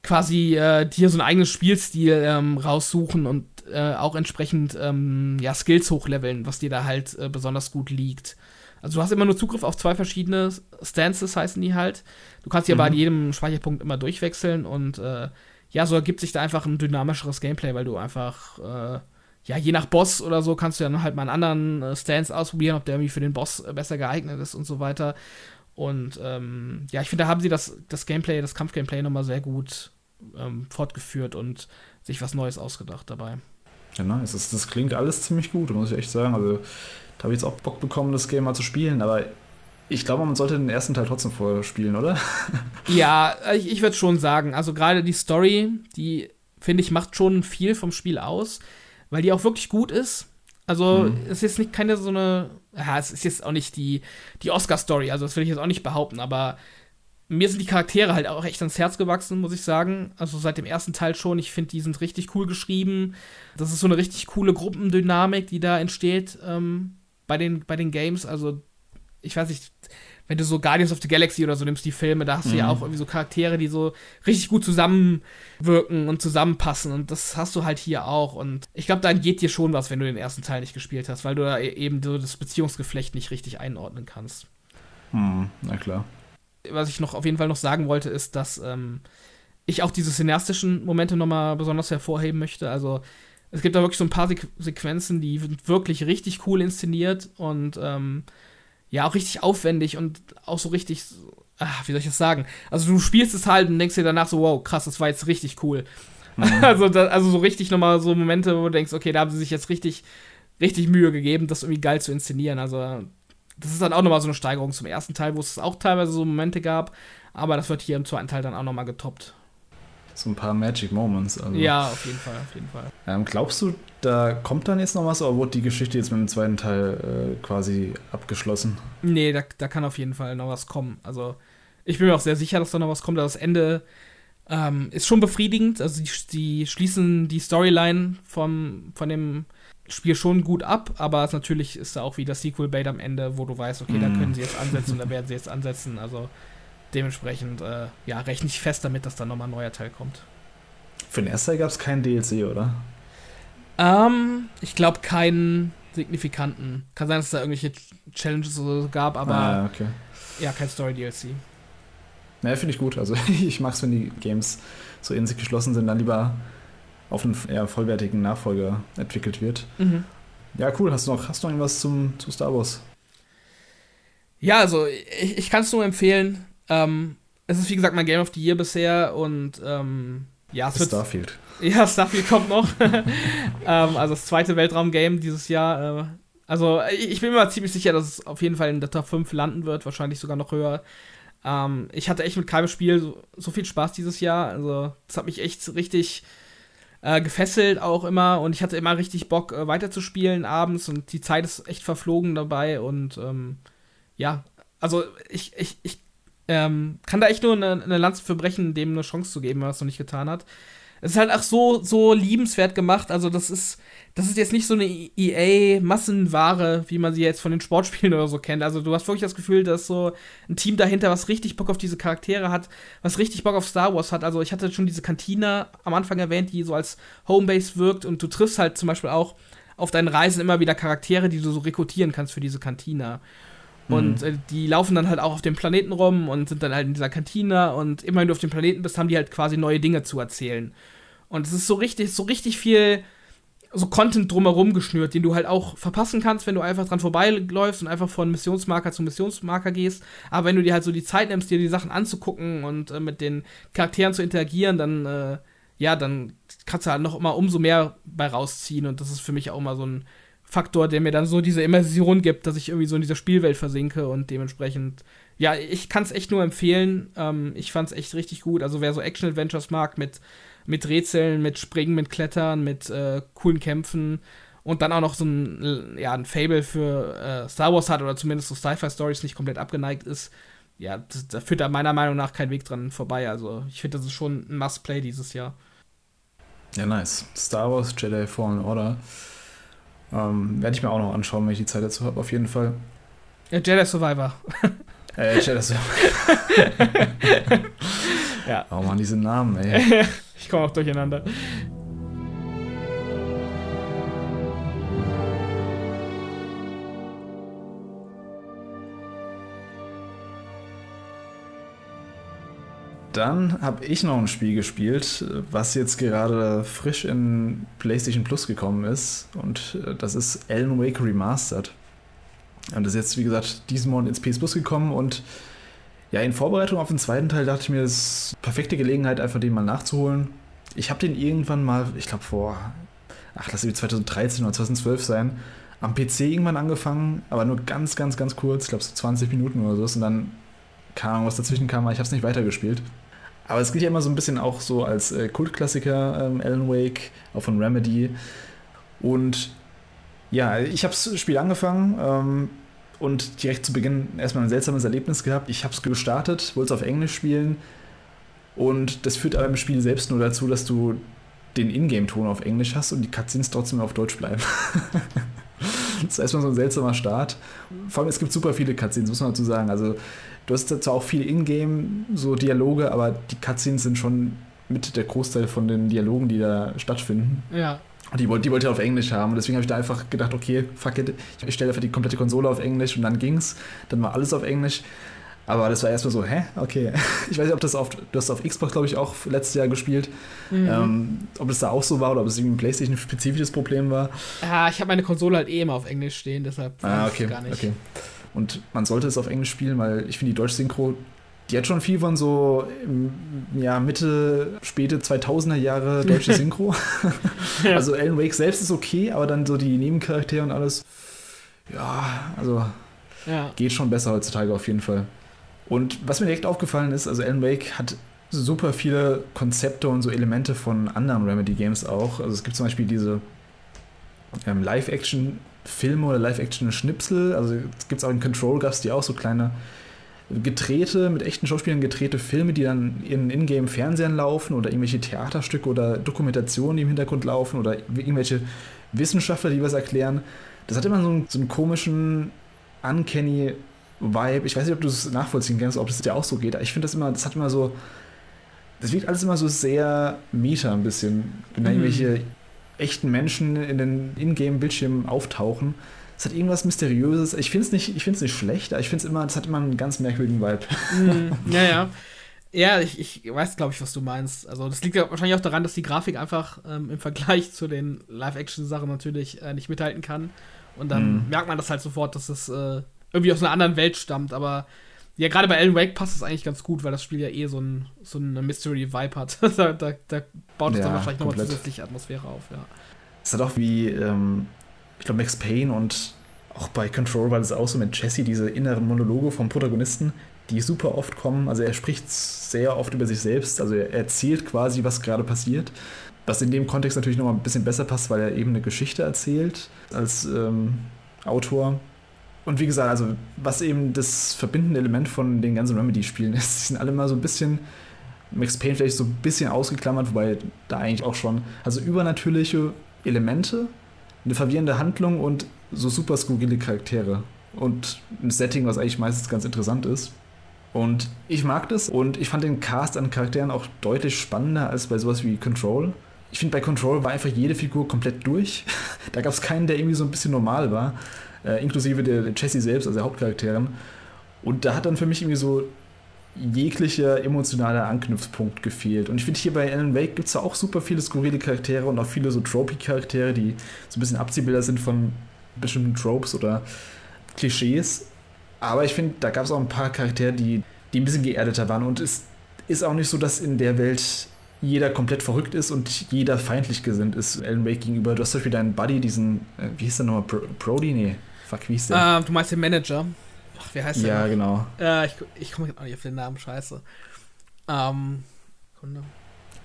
quasi äh, dir so ein eigenes Spielstil ähm, raussuchen und äh, auch entsprechend ähm, ja, Skills hochleveln, was dir da halt äh, besonders gut liegt. Also du hast immer nur Zugriff auf zwei verschiedene Stances, heißen die halt. Du kannst die mhm. aber an jedem Speicherpunkt immer durchwechseln und äh, ja, so ergibt sich da einfach ein dynamischeres Gameplay, weil du einfach äh, ja, je nach Boss oder so kannst du dann halt mal einen anderen äh, Stance ausprobieren, ob der irgendwie für den Boss äh, besser geeignet ist und so weiter. Und ähm, ja, ich finde, da haben sie das, das Gameplay, das Kampfgameplay nochmal sehr gut ähm, fortgeführt und sich was Neues ausgedacht dabei. Ja, nice. Das, das klingt alles ziemlich gut, muss ich echt sagen. Also, da habe ich jetzt auch Bock bekommen, das Game mal zu spielen, aber ich glaube, man sollte den ersten Teil trotzdem vorher spielen, oder? ja, ich, ich würde schon sagen. Also, gerade die Story, die finde ich, macht schon viel vom Spiel aus weil die auch wirklich gut ist. Also mhm. es ist jetzt nicht keine so eine, ja, es ist jetzt auch nicht die, die Oscar-Story, also das will ich jetzt auch nicht behaupten, aber mir sind die Charaktere halt auch echt ans Herz gewachsen, muss ich sagen. Also seit dem ersten Teil schon. Ich finde, die sind richtig cool geschrieben. Das ist so eine richtig coole Gruppendynamik, die da entsteht ähm, bei, den, bei den Games. Also, ich weiß nicht, wenn du so Guardians of the Galaxy oder so nimmst, die Filme, da hast mhm. du ja mhm. auch irgendwie so Charaktere, die so richtig gut zusammenwirken und zusammenpassen. Und das hast du halt hier auch. Und ich glaube, da geht dir schon was, wenn du den ersten Teil nicht gespielt hast, weil du da e-, eben so das Beziehungsgeflecht nicht richtig einordnen kannst. Hm, na klar. Was ich noch auf jeden Fall noch sagen wollte, ist, dass ähm, ich auch diese cineastischen Momente nochmal besonders hervorheben möchte. Also es gibt da wirklich so ein paar Sequ Sequenzen, die sind wirklich richtig cool inszeniert und ähm, ja, auch richtig aufwendig und auch so richtig, ach, wie soll ich das sagen? Also du spielst es halt und denkst dir danach so, wow, krass, das war jetzt richtig cool. Mhm. Also, da, also so richtig nochmal so Momente, wo du denkst, okay, da haben sie sich jetzt richtig, richtig Mühe gegeben, das irgendwie geil zu inszenieren. Also das ist dann auch nochmal so eine Steigerung zum ersten Teil, wo es auch teilweise so Momente gab, aber das wird hier im zweiten Teil dann auch nochmal getoppt so ein paar Magic Moments. Also. Ja, auf jeden Fall, auf jeden Fall. Ähm, glaubst du, da kommt dann jetzt noch was oder wurde die Geschichte jetzt mit dem zweiten Teil äh, quasi abgeschlossen? Nee, da, da kann auf jeden Fall noch was kommen. Also, ich bin mir auch sehr sicher, dass da noch was kommt. Das Ende ähm, ist schon befriedigend. Also, die, die schließen die Storyline vom, von dem Spiel schon gut ab, aber natürlich ist da auch wieder Sequel-Bait am Ende, wo du weißt, okay, mm. da können sie jetzt ansetzen und da werden sie jetzt ansetzen. Also, dementsprechend, äh, ja, rechne ich fest damit, dass da nochmal ein neuer Teil kommt. Für den ersten Teil gab es keinen DLC, oder? Ähm, ich glaube keinen signifikanten. Kann sein, dass es da irgendwelche Challenges oder so gab, aber ah, okay. ja, kein Story-DLC. Naja, finde ich gut. Also ich mag es, wenn die Games so in sich geschlossen sind, dann lieber auf einen eher vollwertigen Nachfolger entwickelt wird. Mhm. Ja, cool. Hast du noch, hast du noch irgendwas zum, zu Star Wars? Ja, also ich, ich kann es nur empfehlen. Ähm, es ist wie gesagt mein Game of the Year bisher und ähm, ja, es wird. Starfield. Ja, Starfield kommt noch. ähm, also das zweite Weltraum-Game dieses Jahr. Äh, also ich bin mir ziemlich sicher, dass es auf jeden Fall in der Top 5 landen wird, wahrscheinlich sogar noch höher. Ähm, ich hatte echt mit keinem Spiel so, so, viel Spaß dieses Jahr. Also, das hat mich echt richtig äh, gefesselt auch immer und ich hatte immer richtig Bock äh, weiterzuspielen abends und die Zeit ist echt verflogen dabei und ähm, ja, also ich, ich, ich ähm, kann da echt nur eine, eine Lanze für brechen, dem eine Chance zu geben, wenn er es noch nicht getan hat. Es ist halt auch so, so liebenswert gemacht. Also, das ist, das ist jetzt nicht so eine EA-Massenware, wie man sie jetzt von den Sportspielen oder so kennt. Also, du hast wirklich das Gefühl, dass so ein Team dahinter, was richtig Bock auf diese Charaktere hat, was richtig Bock auf Star Wars hat. Also, ich hatte schon diese Kantine am Anfang erwähnt, die so als Homebase wirkt und du triffst halt zum Beispiel auch auf deinen Reisen immer wieder Charaktere, die du so rekrutieren kannst für diese Kantina. Und mhm. äh, die laufen dann halt auch auf dem Planeten rum und sind dann halt in dieser Kantine und immer wenn du auf dem Planeten bist, haben die halt quasi neue Dinge zu erzählen. Und es ist so richtig, so richtig viel so Content drumherum geschnürt, den du halt auch verpassen kannst, wenn du einfach dran vorbeiläufst und einfach von Missionsmarker zu Missionsmarker gehst. Aber wenn du dir halt so die Zeit nimmst, dir die Sachen anzugucken und äh, mit den Charakteren zu interagieren, dann, äh, ja, dann kannst du halt noch immer umso mehr bei rausziehen. Und das ist für mich auch immer so ein Faktor, der mir dann so diese Immersion gibt, dass ich irgendwie so in dieser Spielwelt versinke und dementsprechend, ja, ich kann es echt nur empfehlen. Ähm, ich fand es echt richtig gut. Also wer so Action-Adventures mag mit, mit Rätseln, mit Springen, mit Klettern, mit äh, coolen Kämpfen und dann auch noch so ein, ja, ein Fable für äh, Star Wars hat oder zumindest so Sci-Fi-Stories nicht komplett abgeneigt ist, ja, da führt da meiner Meinung nach kein Weg dran vorbei. Also ich finde, das ist schon ein Must-Play dieses Jahr. Ja, nice. Star Wars Jedi Fallen Order ähm, Werde ich mir auch noch anschauen, wenn ich die Zeit dazu habe, auf jeden Fall. Ja, Jedi Survivor. äh, Jedi Survivor. ja. Oh man, diese Namen, ey. ich komme auch durcheinander. Dann habe ich noch ein Spiel gespielt, was jetzt gerade frisch in PlayStation Plus gekommen ist. Und äh, das ist Alan Wake Remastered. Und das ist jetzt, wie gesagt, diesen Monat ins PS Plus gekommen. Und ja, in Vorbereitung auf den zweiten Teil dachte ich mir, das ist eine perfekte Gelegenheit, einfach den mal nachzuholen. Ich habe den irgendwann mal, ich glaube vor, ach, lass es 2013 oder 2012 sein, am PC irgendwann angefangen, aber nur ganz, ganz, ganz kurz, ich glaube so 20 Minuten oder so. Und dann keine Ahnung, was dazwischen kam, aber ich habe es nicht weitergespielt. Aber es gilt ja immer so ein bisschen auch so als äh, Kultklassiker, ähm, Alan Wake, auch von Remedy. Und ja, ich habe das Spiel angefangen ähm, und direkt zu Beginn erstmal ein seltsames Erlebnis gehabt. Ich habe es gestartet, wollte es auf Englisch spielen und das führt aber im Spiel selbst nur dazu, dass du den Ingame-Ton auf Englisch hast und die Cutscenes trotzdem auf Deutsch bleiben. das ist erstmal so ein seltsamer Start. Vor allem, es gibt super viele Cutscenes, muss man dazu sagen. Also Du hast zwar auch viel Ingame, so Dialoge, aber die Cutscenes sind schon mit der Großteil von den Dialogen, die da stattfinden. Ja. Und die, die wollte ich auf Englisch haben. Und deswegen habe ich da einfach gedacht, okay, fuck it, ich stelle einfach die komplette Konsole auf Englisch und dann ging's. Dann war alles auf Englisch. Aber das war erstmal so, hä? Okay. Ich weiß nicht, ob das auf, du hast auf Xbox, glaube ich, auch letztes Jahr gespielt. Mhm. Ähm, ob das da auch so war oder ob es irgendwie ein PlayStation-spezifisches Problem war. Ja, ich habe meine Konsole halt eh immer auf Englisch stehen, deshalb ah, okay, gar nicht. Okay. Und man sollte es auf Englisch spielen, weil ich finde, die Deutsch-Synchro, die hat schon viel von so ja, Mitte, späte 2000er Jahre deutsche Synchro. ja. Also Alan Wake selbst ist okay, aber dann so die Nebencharaktere und alles, ja, also ja. geht schon besser heutzutage auf jeden Fall. Und was mir direkt aufgefallen ist, also Alan Wake hat super viele Konzepte und so Elemente von anderen Remedy-Games auch. Also es gibt zum Beispiel diese ähm, Live-Action Filme oder Live-Action-Schnipsel. Also es gibt auch in Control gab die auch so kleine gedrehte, mit echten Schauspielern gedrehte Filme, die dann in Ingame-Fernsehern laufen oder irgendwelche Theaterstücke oder Dokumentationen, die im Hintergrund laufen oder irgendwelche Wissenschaftler, die was erklären. Das hat immer so einen, so einen komischen, uncanny Vibe. Ich weiß nicht, ob du es nachvollziehen kannst, ob das dir auch so geht. Aber ich finde das immer, das hat immer so, das wirkt alles immer so sehr meta ein bisschen. Wenn da mhm. irgendwelche echten Menschen in den Ingame-Bildschirmen auftauchen. Es hat irgendwas Mysteriöses. Ich finde es nicht, nicht schlecht, aber ich finde es immer, das hat immer einen ganz merkwürdigen Vibe. Mm, ja, ja. Ja, ich, ich weiß, glaube ich, was du meinst. Also, das liegt ja wahrscheinlich auch daran, dass die Grafik einfach ähm, im Vergleich zu den Live-Action-Sachen natürlich äh, nicht mithalten kann. Und dann mm. merkt man das halt sofort, dass es äh, irgendwie aus einer anderen Welt stammt. Aber ja, gerade bei Alan Wake passt es eigentlich ganz gut, weil das Spiel ja eh so, ein, so eine Mystery-Vibe hat. da, da, da, baut es ja, dann wahrscheinlich nochmal zusätzliche Atmosphäre auf, ja. Es hat auch wie, ähm, ich glaube, Max Payne und auch bei Control war das auch so mit Jesse, diese inneren Monologe vom Protagonisten, die super oft kommen. Also er spricht sehr oft über sich selbst, also er erzählt quasi, was gerade passiert. Was in dem Kontext natürlich nochmal ein bisschen besser passt, weil er eben eine Geschichte erzählt als ähm, Autor. Und wie gesagt, also was eben das verbindende Element von den ganzen Remedy-Spielen ist, die sind alle mal so ein bisschen, Max Payne vielleicht so ein bisschen ausgeklammert, wobei da eigentlich auch schon, also übernatürliche Elemente, eine verwirrende Handlung und so super skurrile Charaktere. Und ein Setting, was eigentlich meistens ganz interessant ist. Und ich mag das und ich fand den Cast an Charakteren auch deutlich spannender als bei sowas wie Control. Ich finde, bei Control war einfach jede Figur komplett durch. da gab es keinen, der irgendwie so ein bisschen normal war äh, inklusive der, der selbst, also der Hauptcharakterin. Und da hat dann für mich irgendwie so jeglicher emotionaler Anknüpfpunkt gefehlt. Und ich finde, hier bei Alan Wake gibt es ja auch super viele skurrile Charaktere und auch viele so Tropy-Charaktere, die so ein bisschen Abziehbilder sind von bestimmten Tropes oder Klischees. Aber ich finde, da gab es auch ein paar Charaktere, die, die ein bisschen geerdeter waren. Und es ist auch nicht so, dass in der Welt jeder komplett verrückt ist und jeder feindlich gesinnt ist Alan Wake gegenüber. Du hast zum Beispiel deinen Buddy, diesen, äh, wie hieß der nochmal? Brody? Nee, Fuck, wie hieß der? Uh, du meinst den Manager. Ach, wer heißt der? Ja, genau. Äh, ich ich komme auch nicht auf den Namen, scheiße. Ähm, Kunde.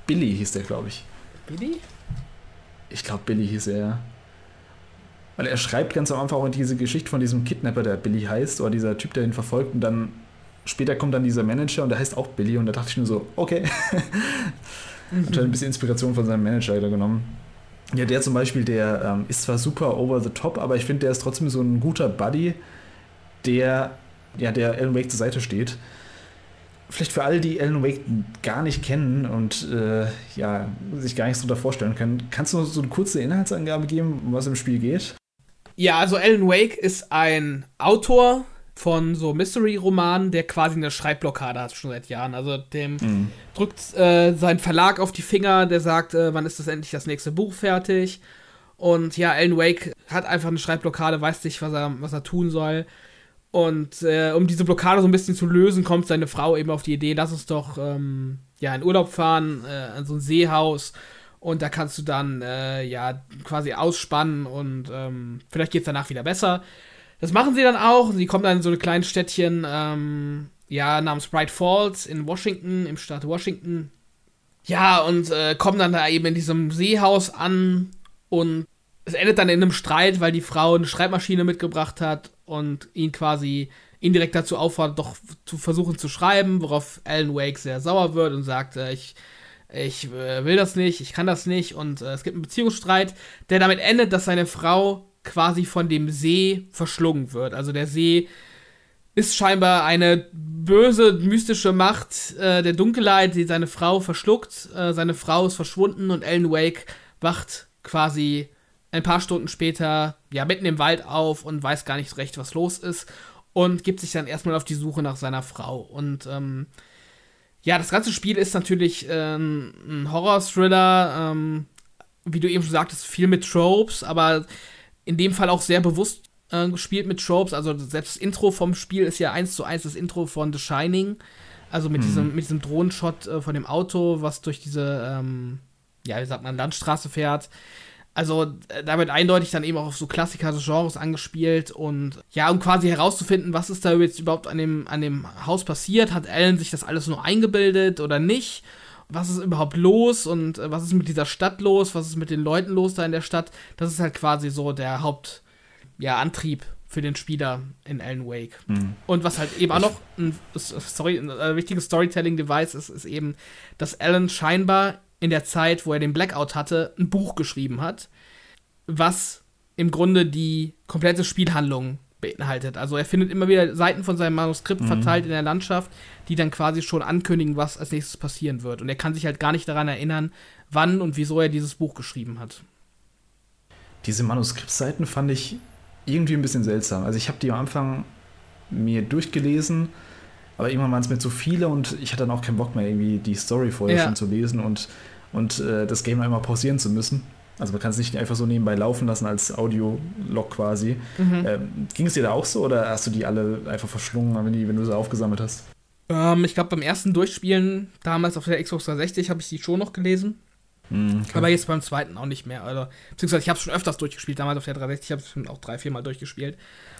Billy hieß der, glaube ich. Billy? Ich glaube, Billy hieß er, ja. Weil er schreibt ganz am Anfang auch diese Geschichte von diesem Kidnapper, der Billy heißt, oder dieser Typ, der ihn verfolgt und dann später kommt dann dieser Manager und der heißt auch Billy und da dachte ich nur so, okay. mhm. Anscheinend ein bisschen Inspiration von seinem Manager wieder genommen. Ja, der zum Beispiel, der ähm, ist zwar super over the top, aber ich finde, der ist trotzdem so ein guter Buddy, der, ja, der Alan Wake zur Seite steht. Vielleicht für alle, die Alan Wake gar nicht kennen und äh, ja, sich gar nichts darunter vorstellen können, kannst du so eine kurze Inhaltsangabe geben, um was im Spiel geht? Ja, also Alan Wake ist ein Autor, von so Mystery-Romanen, der quasi eine Schreibblockade hat schon seit Jahren. Also dem mhm. drückt äh, sein Verlag auf die Finger, der sagt, äh, wann ist das endlich das nächste Buch fertig? Und ja, Alan Wake hat einfach eine Schreibblockade, weiß nicht, was er, was er tun soll. Und äh, um diese Blockade so ein bisschen zu lösen, kommt seine Frau eben auf die Idee, lass uns doch ähm, ja in Urlaub fahren, äh, an so ein Seehaus. Und da kannst du dann äh, ja quasi ausspannen und ähm, vielleicht geht es danach wieder besser. Das machen sie dann auch. Sie kommen dann in so ein kleines Städtchen, ähm, ja, namens Bright Falls in Washington, im Staat Washington. Ja, und äh, kommen dann da eben in diesem Seehaus an und es endet dann in einem Streit, weil die Frau eine Schreibmaschine mitgebracht hat und ihn quasi indirekt dazu auffordert, doch zu versuchen zu schreiben, worauf Alan Wake sehr sauer wird und sagt, äh, ich, ich äh, will das nicht, ich kann das nicht und äh, es gibt einen Beziehungsstreit, der damit endet, dass seine Frau quasi von dem See verschlungen wird. Also der See ist scheinbar eine böse, mystische Macht äh, der Dunkelheit, die seine Frau verschluckt. Äh, seine Frau ist verschwunden und Alan Wake wacht quasi ein paar Stunden später ja mitten im Wald auf und weiß gar nicht recht, was los ist und gibt sich dann erstmal auf die Suche nach seiner Frau. Und ähm, ja, das ganze Spiel ist natürlich äh, ein Horror-Thriller, ähm, wie du eben schon sagtest, viel mit Tropes, aber in dem Fall auch sehr bewusst äh, gespielt mit Tropes. Also selbst das Intro vom Spiel ist ja eins zu eins das Intro von The Shining. Also mit, mhm. diesem, mit diesem Drohnenshot äh, von dem Auto, was durch diese, ähm, ja, wie sagt man, Landstraße fährt. Also äh, damit eindeutig dann eben auch auf so Klassiker des Genres angespielt und ja, um quasi herauszufinden, was ist da jetzt überhaupt an dem, an dem Haus passiert, hat Alan sich das alles nur eingebildet oder nicht was ist überhaupt los und äh, was ist mit dieser Stadt los, was ist mit den Leuten los da in der Stadt. Das ist halt quasi so der Hauptantrieb ja, Antrieb für den Spieler in Alan Wake. Mhm. Und was halt eben auch noch ein, sorry, ein äh, wichtiges Storytelling-Device ist, ist eben, dass Alan scheinbar in der Zeit, wo er den Blackout hatte, ein Buch geschrieben hat, was im Grunde die komplette Spielhandlung beinhaltet. Also er findet immer wieder Seiten von seinem Manuskript mhm. verteilt in der Landschaft, die dann quasi schon ankündigen, was als nächstes passieren wird. Und er kann sich halt gar nicht daran erinnern, wann und wieso er dieses Buch geschrieben hat. Diese Manuskriptseiten fand ich irgendwie ein bisschen seltsam. Also ich habe die am Anfang mir durchgelesen, aber irgendwann waren es mir zu viele und ich hatte dann auch keinen Bock mehr, irgendwie die Story vorher ja. schon zu lesen und, und äh, das Game einmal pausieren zu müssen. Also man kann es nicht einfach so nebenbei laufen lassen als Audio-Log quasi. Mhm. Ähm, ging es dir da auch so oder hast du die alle einfach verschlungen, wenn, die, wenn du sie aufgesammelt hast? Ähm, ich glaube, beim ersten Durchspielen, damals auf der Xbox 360, habe ich die schon noch gelesen. Mhm, okay. Aber jetzt beim zweiten auch nicht mehr. Also, beziehungsweise ich habe es schon öfters durchgespielt, damals auf der 360, ich habe es schon auch drei, vier Mal durchgespielt.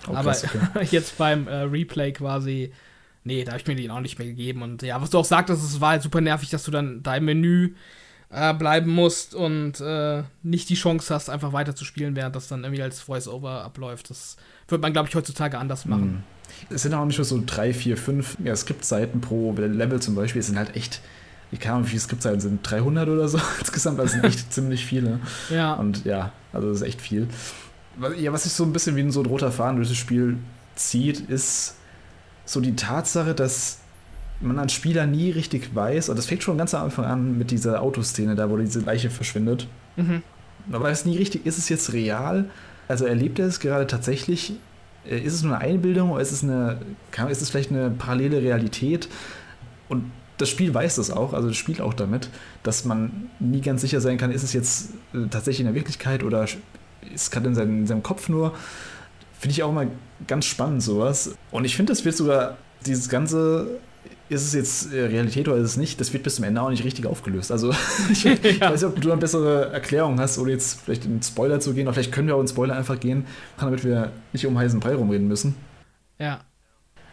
Oh, Aber okay. jetzt beim äh, Replay quasi, nee, da habe ich mir den auch nicht mehr gegeben. Und ja, was du auch sagtest, es war halt super nervig, dass du dann dein Menü äh, bleiben musst und äh, nicht die Chance hast, einfach weiterzuspielen, während das dann irgendwie als Voice-Over abläuft. Das wird man, glaube ich, heutzutage anders machen. Mhm. Es sind auch nicht nur so drei, vier, fünf ja, Skriptseiten pro Level zum Beispiel. Es sind halt echt ich keine Ahnung, wie viele Skriptseiten sind, 300 oder so insgesamt, das sind echt ziemlich viele. Ja. Und ja, also das ist echt viel. Ja, was sich so ein bisschen wie ein so ein roter Faden durch das Spiel zieht, ist so die Tatsache, dass man als Spieler nie richtig weiß, und das fängt schon ganz am Anfang an mit dieser Autoszene, da wo diese Leiche verschwindet. Mhm. Man weiß nie richtig, ist es jetzt real? Also erlebt er es gerade tatsächlich? Äh, ist es nur eine Einbildung oder ist es, eine, ist es vielleicht eine parallele Realität? Und das Spiel weiß das auch, also das spielt auch damit, dass man nie ganz sicher sein kann, ist es jetzt äh, tatsächlich in der Wirklichkeit oder ist es gerade in, in seinem Kopf nur. Finde ich auch immer ganz spannend, sowas. Und ich finde, das wird sogar, dieses ganze, ist es jetzt äh, Realität oder ist es nicht, das wird bis zum Ende auch nicht richtig aufgelöst. Also ich, ich weiß nicht, ob du eine bessere Erklärung hast, oder jetzt vielleicht in Spoiler zu gehen, oder vielleicht können wir auch in Spoiler einfach gehen, damit wir nicht um heißen Brei rumreden müssen. Ja.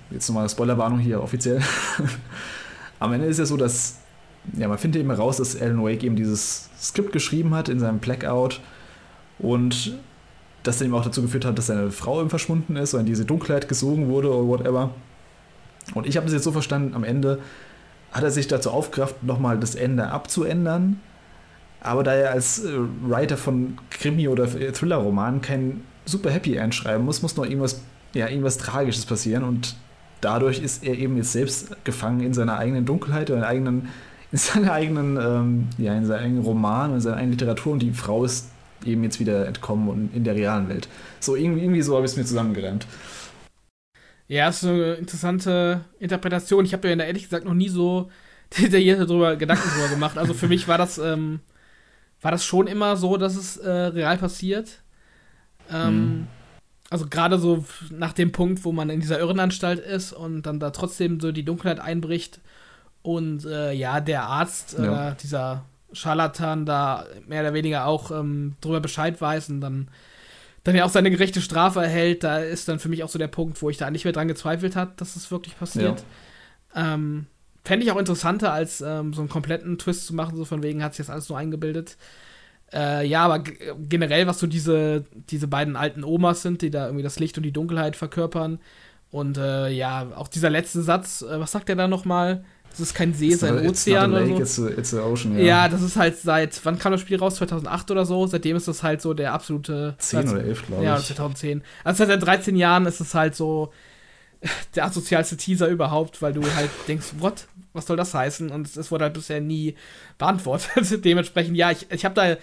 Jetzt nochmal Spoilerwarnung hier offiziell. Am Ende ist ja so, dass ja, man findet eben heraus, dass Alan Wake eben dieses Skript geschrieben hat in seinem Blackout und das dann eben auch dazu geführt hat, dass seine Frau eben verschwunden ist oder in diese Dunkelheit gesogen wurde oder whatever. Und ich habe das jetzt so verstanden, am Ende hat er sich dazu aufgerafft, nochmal das Ende abzuändern. Aber da er als äh, Writer von Krimi- oder Thriller-Romanen kein super Happy End schreiben muss, muss noch irgendwas, ja, irgendwas Tragisches passieren. Und dadurch ist er eben jetzt selbst gefangen in seiner eigenen Dunkelheit, in, eigenen, in seiner eigenen, ähm, ja, in seinem eigenen Roman, in seiner eigenen Literatur und die Frau ist eben jetzt wieder entkommen und in der realen Welt. So irgendwie, irgendwie so habe ich es mir zusammengereimt. Ja, ist eine interessante Interpretation. Ich habe mir ja ehrlich gesagt noch nie so detailliert darüber Gedanken drüber gemacht. Also für mich war das, ähm, war das schon immer so, dass es äh, real passiert. Ähm, hm also gerade so nach dem Punkt, wo man in dieser Irrenanstalt ist und dann da trotzdem so die Dunkelheit einbricht und äh, ja, der Arzt, ja. Äh, dieser Scharlatan da mehr oder weniger auch ähm, drüber Bescheid weiß und dann, dann ja auch seine gerechte Strafe erhält, da ist dann für mich auch so der Punkt, wo ich da nicht mehr dran gezweifelt habe, dass es das wirklich passiert. Ja. Ähm, Fände ich auch interessanter, als ähm, so einen kompletten Twist zu machen, so von wegen hat sich das alles nur eingebildet. Äh, ja, aber generell, was so diese, diese beiden alten Omas sind, die da irgendwie das Licht und die Dunkelheit verkörpern. Und äh, ja, auch dieser letzte Satz, äh, was sagt er da nochmal? Das ist kein See, es ist ein Ozean oder so. It's a, it's a ocean, ja. ja. das ist halt seit, wann kam das Spiel raus? 2008 oder so? Seitdem ist das halt so der absolute. 10 oder 11, glaube ich. Ja, 2010. Also seit 13 Jahren ist es halt so der asozialste Teaser überhaupt, weil du halt denkst, what? Was soll das heißen? Und es wurde halt bisher nie beantwortet. Dementsprechend, ja, ich, ich habe da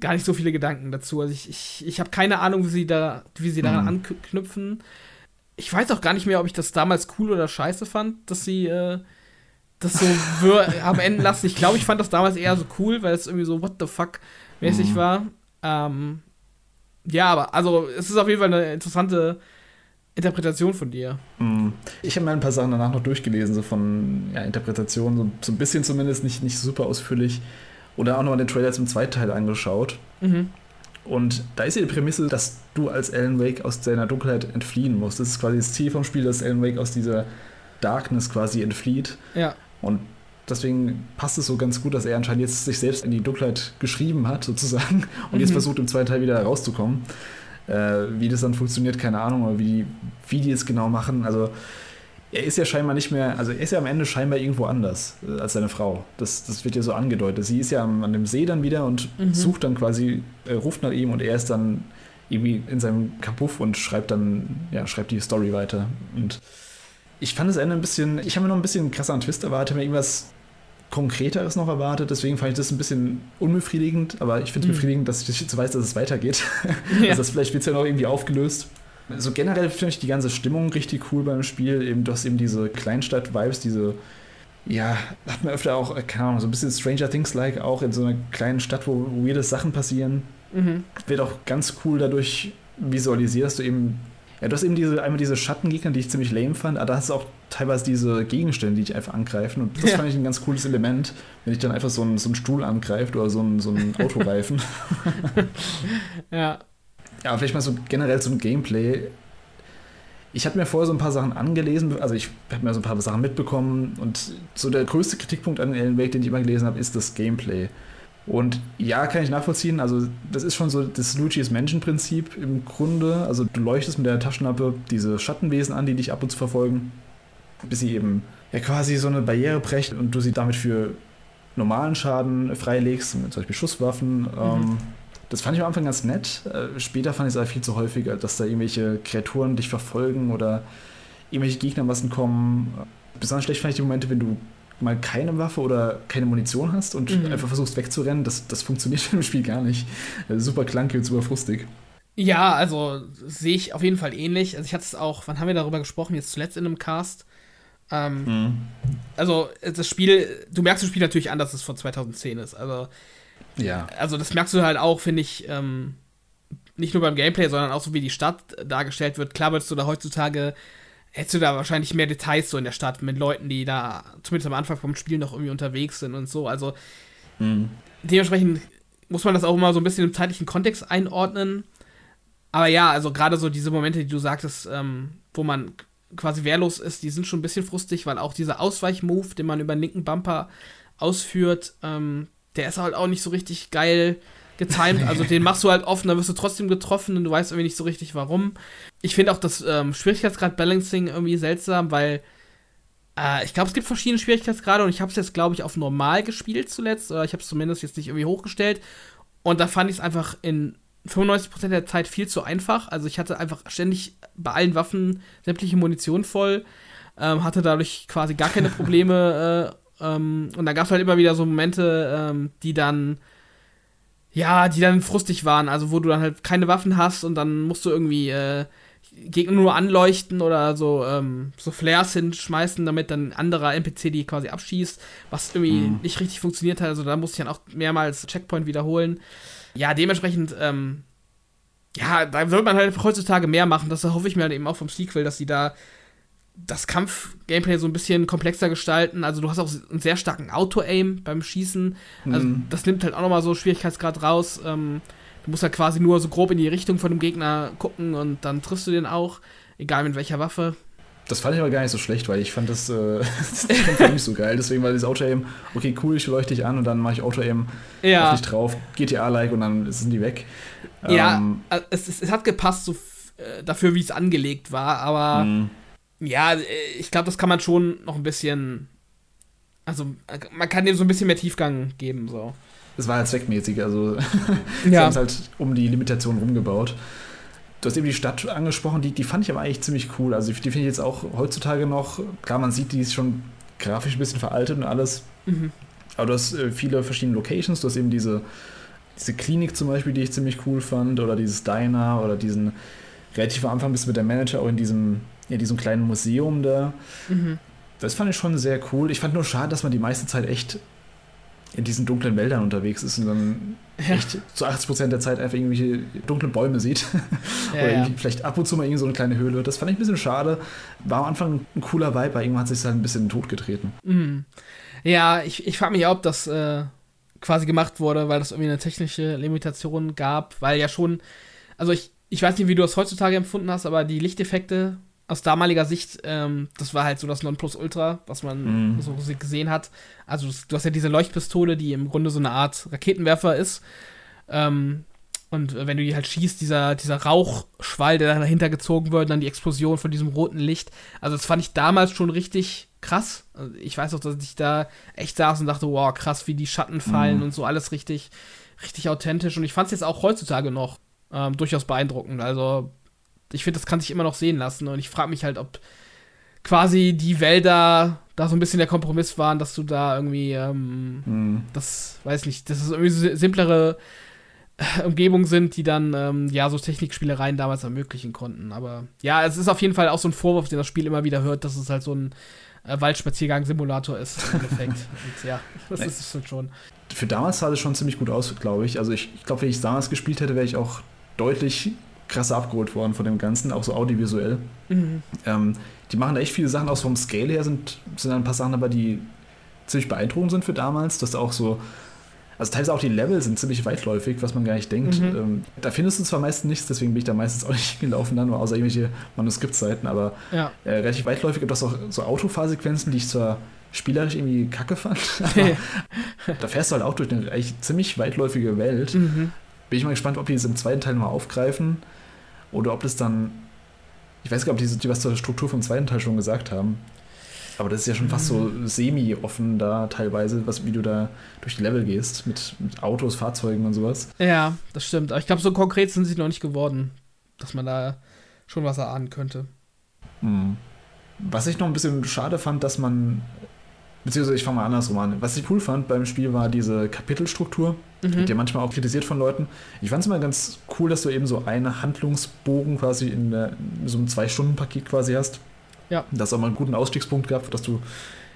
gar nicht so viele Gedanken dazu. Also ich, ich, ich habe keine Ahnung, wie sie da, wie sie daran mhm. anknüpfen. Ich weiß auch gar nicht mehr, ob ich das damals cool oder scheiße fand, dass sie äh, das so am Ende lassen. Ich glaube, ich fand das damals eher so cool, weil es irgendwie so what the fuck mäßig mhm. war. Ähm, ja, aber also es ist auf jeden Fall eine interessante Interpretation von dir. Mhm. Ich habe mir ein paar Sachen danach noch durchgelesen, so von ja, Interpretationen, so, so, ein bisschen zumindest, nicht, nicht super ausführlich. Oder auch nochmal den Trailer zum zweiten Teil angeschaut. Mhm. Und da ist ja die Prämisse, dass du als Alan Wake aus deiner Dunkelheit entfliehen musst. Das ist quasi das Ziel vom Spiel, dass Alan Wake aus dieser Darkness quasi entflieht. Ja. Und deswegen passt es so ganz gut, dass er anscheinend jetzt sich selbst in die Dunkelheit geschrieben hat, sozusagen, und mhm. jetzt versucht, im zweiten Teil wieder rauszukommen. Äh, wie das dann funktioniert, keine Ahnung, oder wie, wie die es genau machen. Also er ist ja scheinbar nicht mehr, also er ist ja am Ende scheinbar irgendwo anders äh, als seine Frau. Das, das wird ja so angedeutet. Sie ist ja an dem See dann wieder und mhm. sucht dann quasi, äh, ruft nach ihm und er ist dann irgendwie in seinem Kapuff und schreibt dann, ja, schreibt die Story weiter. Und ich fand das Ende ein bisschen, ich habe mir noch ein bisschen krasseren Twist erwartet, mir irgendwas Konkreteres noch erwartet, deswegen fand ich das ein bisschen unbefriedigend, aber ich finde es mhm. befriedigend, dass ich jetzt weiß, dass es weitergeht. Ja. also das vielleicht wird es ja noch irgendwie aufgelöst. So generell finde ich die ganze Stimmung richtig cool beim Spiel. Eben, du hast eben diese Kleinstadt-Vibes, diese, ja, hat man öfter auch, keine Ahnung, so ein bisschen Stranger Things-like, auch in so einer kleinen Stadt, wo weirde Sachen passieren. Mhm. Wird auch ganz cool dadurch visualisiert, dass du eben Ja, du hast eben diese, einmal diese Schattengegner, die ich ziemlich lame fand, aber da hast du auch teilweise diese Gegenstände, die dich einfach angreifen. Und das ja. fand ich ein ganz cooles Element, wenn ich dann einfach so einen, so einen Stuhl angreift oder so einen, so einen Autoreifen. ja. Ja, vielleicht mal so generell zum Gameplay. Ich hatte mir vorher so ein paar Sachen angelesen, also ich habe mir so ein paar Sachen mitbekommen und so der größte Kritikpunkt an Alan Wake, den ich immer gelesen habe, ist das Gameplay. Und ja, kann ich nachvollziehen. Also, das ist schon so das Luigi's Menschen-Prinzip im Grunde. Also, du leuchtest mit der Taschenlampe diese Schattenwesen an, die dich ab und zu verfolgen, bis sie eben ja quasi so eine Barriere brechen und du sie damit für normalen Schaden freilegst, zum Beispiel Schusswaffen. Mhm. Ähm, das fand ich am Anfang ganz nett. Äh, später fand ich es aber viel zu häufig, dass da irgendwelche Kreaturen dich verfolgen oder irgendwelche Gegnermassen kommen. Besonders schlecht fand ich die Momente, wenn du mal keine Waffe oder keine Munition hast und mhm. einfach versuchst wegzurennen, das, das funktioniert im Spiel gar nicht. Super klanke und super frustig. Ja, also sehe ich auf jeden Fall ähnlich. Also ich hatte es auch, wann haben wir darüber gesprochen? Jetzt zuletzt in einem Cast. Ähm, mhm. Also das Spiel, du merkst das Spiel natürlich an, dass es von 2010 ist. Also ja. Also das merkst du halt auch, finde ich, ähm, nicht nur beim Gameplay, sondern auch so wie die Stadt dargestellt wird. Klar würdest du da heutzutage hättest du da wahrscheinlich mehr Details so in der Stadt mit Leuten, die da zumindest am Anfang vom Spiel noch irgendwie unterwegs sind und so. Also mhm. dementsprechend muss man das auch immer so ein bisschen im zeitlichen Kontext einordnen. Aber ja, also gerade so diese Momente, die du sagtest, ähm, wo man quasi wehrlos ist, die sind schon ein bisschen frustig, weil auch dieser Ausweichmove, den man über den linken Bumper ausführt, ähm, der ist halt auch nicht so richtig geil getimed. Also den machst du halt offen, dann wirst du trotzdem getroffen und du weißt irgendwie nicht so richtig warum. Ich finde auch das ähm, Schwierigkeitsgrad-Balancing irgendwie seltsam, weil äh, ich glaube, es gibt verschiedene Schwierigkeitsgrade und ich habe es jetzt, glaube ich, auf normal gespielt zuletzt. Oder ich habe es zumindest jetzt nicht irgendwie hochgestellt. Und da fand ich es einfach in 95% der Zeit viel zu einfach. Also ich hatte einfach ständig bei allen Waffen sämtliche Munition voll. Ähm, hatte dadurch quasi gar keine Probleme. äh, ähm, und da gab es halt immer wieder so Momente, ähm, die dann ja, die dann frustig waren, also wo du dann halt keine Waffen hast und dann musst du irgendwie äh, Gegner nur anleuchten oder so, ähm, so Flares hinschmeißen, damit dann ein anderer NPC die quasi abschießt, was irgendwie mhm. nicht richtig funktioniert hat. Also da musste ich dann auch mehrmals Checkpoint wiederholen. Ja, dementsprechend, ähm, ja, da wird man halt heutzutage mehr machen. Das hoffe ich mir halt eben auch vom Sequel, dass sie da das Kampf-Gameplay so ein bisschen komplexer gestalten. Also du hast auch einen sehr starken Auto-Aim beim Schießen. Also mhm. das nimmt halt auch nochmal so Schwierigkeitsgrad raus. Ähm, du musst halt quasi nur so grob in die Richtung von dem Gegner gucken und dann triffst du den auch, egal mit welcher Waffe. Das fand ich aber gar nicht so schlecht, weil ich fand das, äh, das fand nicht so geil. Deswegen war dieses Auto-Aim, okay, cool, ich leuchte dich an und dann mache ich Auto-Aim ja. auf dich drauf, GTA-like und dann sind die weg. Ja, ähm, äh, es, es, es, hat gepasst so äh, dafür, wie es angelegt war, aber mhm ja, äh, ich glaube, das kann man schon noch ein bisschen. Also, man kann dem so ein bisschen mehr Tiefgang geben, so. Es war halt zweckmäßig, also sie ja. haben es halt um die Limitation rumgebaut. Du hast eben die Stadt angesprochen, die, die fand ich aber eigentlich ziemlich cool. Also die finde ich jetzt auch heutzutage noch, klar, man sieht, die ist schon grafisch ein bisschen veraltet und alles. Mhm. Aber du hast äh, viele verschiedene Locations. Du hast eben diese, diese Klinik zum Beispiel, die ich ziemlich cool fand, oder dieses Diner oder diesen relativ am Anfang bist du mit der Manager auch in diesem ja, diesem kleinen Museum da. Mhm. Das fand ich schon sehr cool. Ich fand nur schade, dass man die meiste Zeit echt in diesen dunklen Wäldern unterwegs ist und dann ja. echt zu 80 Prozent der Zeit einfach irgendwelche dunklen Bäume sieht. Ja, Oder ja. vielleicht ab und zu mal irgendwie so eine kleine Höhle. Das fand ich ein bisschen schade. War am Anfang ein cooler Vibe, aber irgendwann hat sich halt ein bisschen in den Tod getreten. Mhm. Ja, ich, ich frage mich auch, ob das äh, quasi gemacht wurde, weil das irgendwie eine technische Limitation gab, weil ja schon, also ich, ich weiß nicht, wie du das heutzutage empfunden hast, aber die Lichteffekte aus damaliger Sicht, ähm, das war halt so das Nonplusultra, was man mm. so gesehen hat. Also du hast ja diese Leuchtpistole, die im Grunde so eine Art Raketenwerfer ist. Ähm, und wenn du die halt schießt, dieser, dieser Rauchschwall, der dahinter gezogen wird, dann die Explosion von diesem roten Licht. Also das fand ich damals schon richtig krass. Also ich weiß auch, dass ich da echt saß und dachte, wow, krass, wie die Schatten fallen mm. und so alles richtig, richtig authentisch. Und ich fand es jetzt auch heutzutage noch ähm, durchaus beeindruckend. Also ich finde, das kann sich immer noch sehen lassen. Und ich frage mich halt, ob quasi die Wälder da so ein bisschen der Kompromiss waren, dass du da irgendwie, ähm, hm. das weiß nicht, dass es irgendwie so simplere äh, Umgebungen sind, die dann ähm, ja so Technikspielereien damals ermöglichen konnten. Aber ja, es ist auf jeden Fall auch so ein Vorwurf, den das Spiel immer wieder hört, dass es halt so ein äh, Waldspaziergang-Simulator ist im Endeffekt. Und ja, das nee. ist es halt schon. Für damals sah es schon ziemlich gut aus, glaube ich. Also ich, ich glaube, wenn ich es damals gespielt hätte, wäre ich auch deutlich krass abgeholt worden von dem Ganzen, auch so audiovisuell. Mhm. Ähm, die machen da echt viele Sachen, auch vom Scale her sind, sind ein paar Sachen aber, die ziemlich beeindruckend sind für damals, dass da auch so also teilweise auch die Level sind ziemlich weitläufig, was man gar nicht denkt. Mhm. Ähm, da findest du zwar meistens nichts, deswegen bin ich da meistens auch nicht gelaufen dann, außer irgendwelche Manuskriptseiten, aber ja. äh, relativ weitläufig gibt es auch so Autofahrsequenzen, die ich zwar spielerisch irgendwie kacke fand, aber da fährst du halt auch durch eine ziemlich weitläufige Welt. Mhm. Bin ich mal gespannt, ob die es im zweiten Teil mal aufgreifen oder ob das dann ich weiß gar nicht, ob die, die was zur Struktur vom zweiten Teil schon gesagt haben. Aber das ist ja schon fast so mhm. semi-offen da teilweise, was, wie du da durch die Level gehst mit, mit Autos, Fahrzeugen und sowas. Ja, das stimmt. Aber ich glaube, so konkret sind sie noch nicht geworden, dass man da schon was erahnen könnte. Hm. Was ich noch ein bisschen schade fand, dass man, beziehungsweise ich fange mal andersrum an. Was ich cool fand beim Spiel war diese Kapitelstruktur. Mhm. Wird ja manchmal auch kritisiert von Leuten. Ich fand es immer ganz cool, dass du eben so einen Handlungsbogen quasi in, der, in so einem Zwei-Stunden-Paket quasi hast ja. Das auch mal einen guten Ausstiegspunkt gehabt, dass du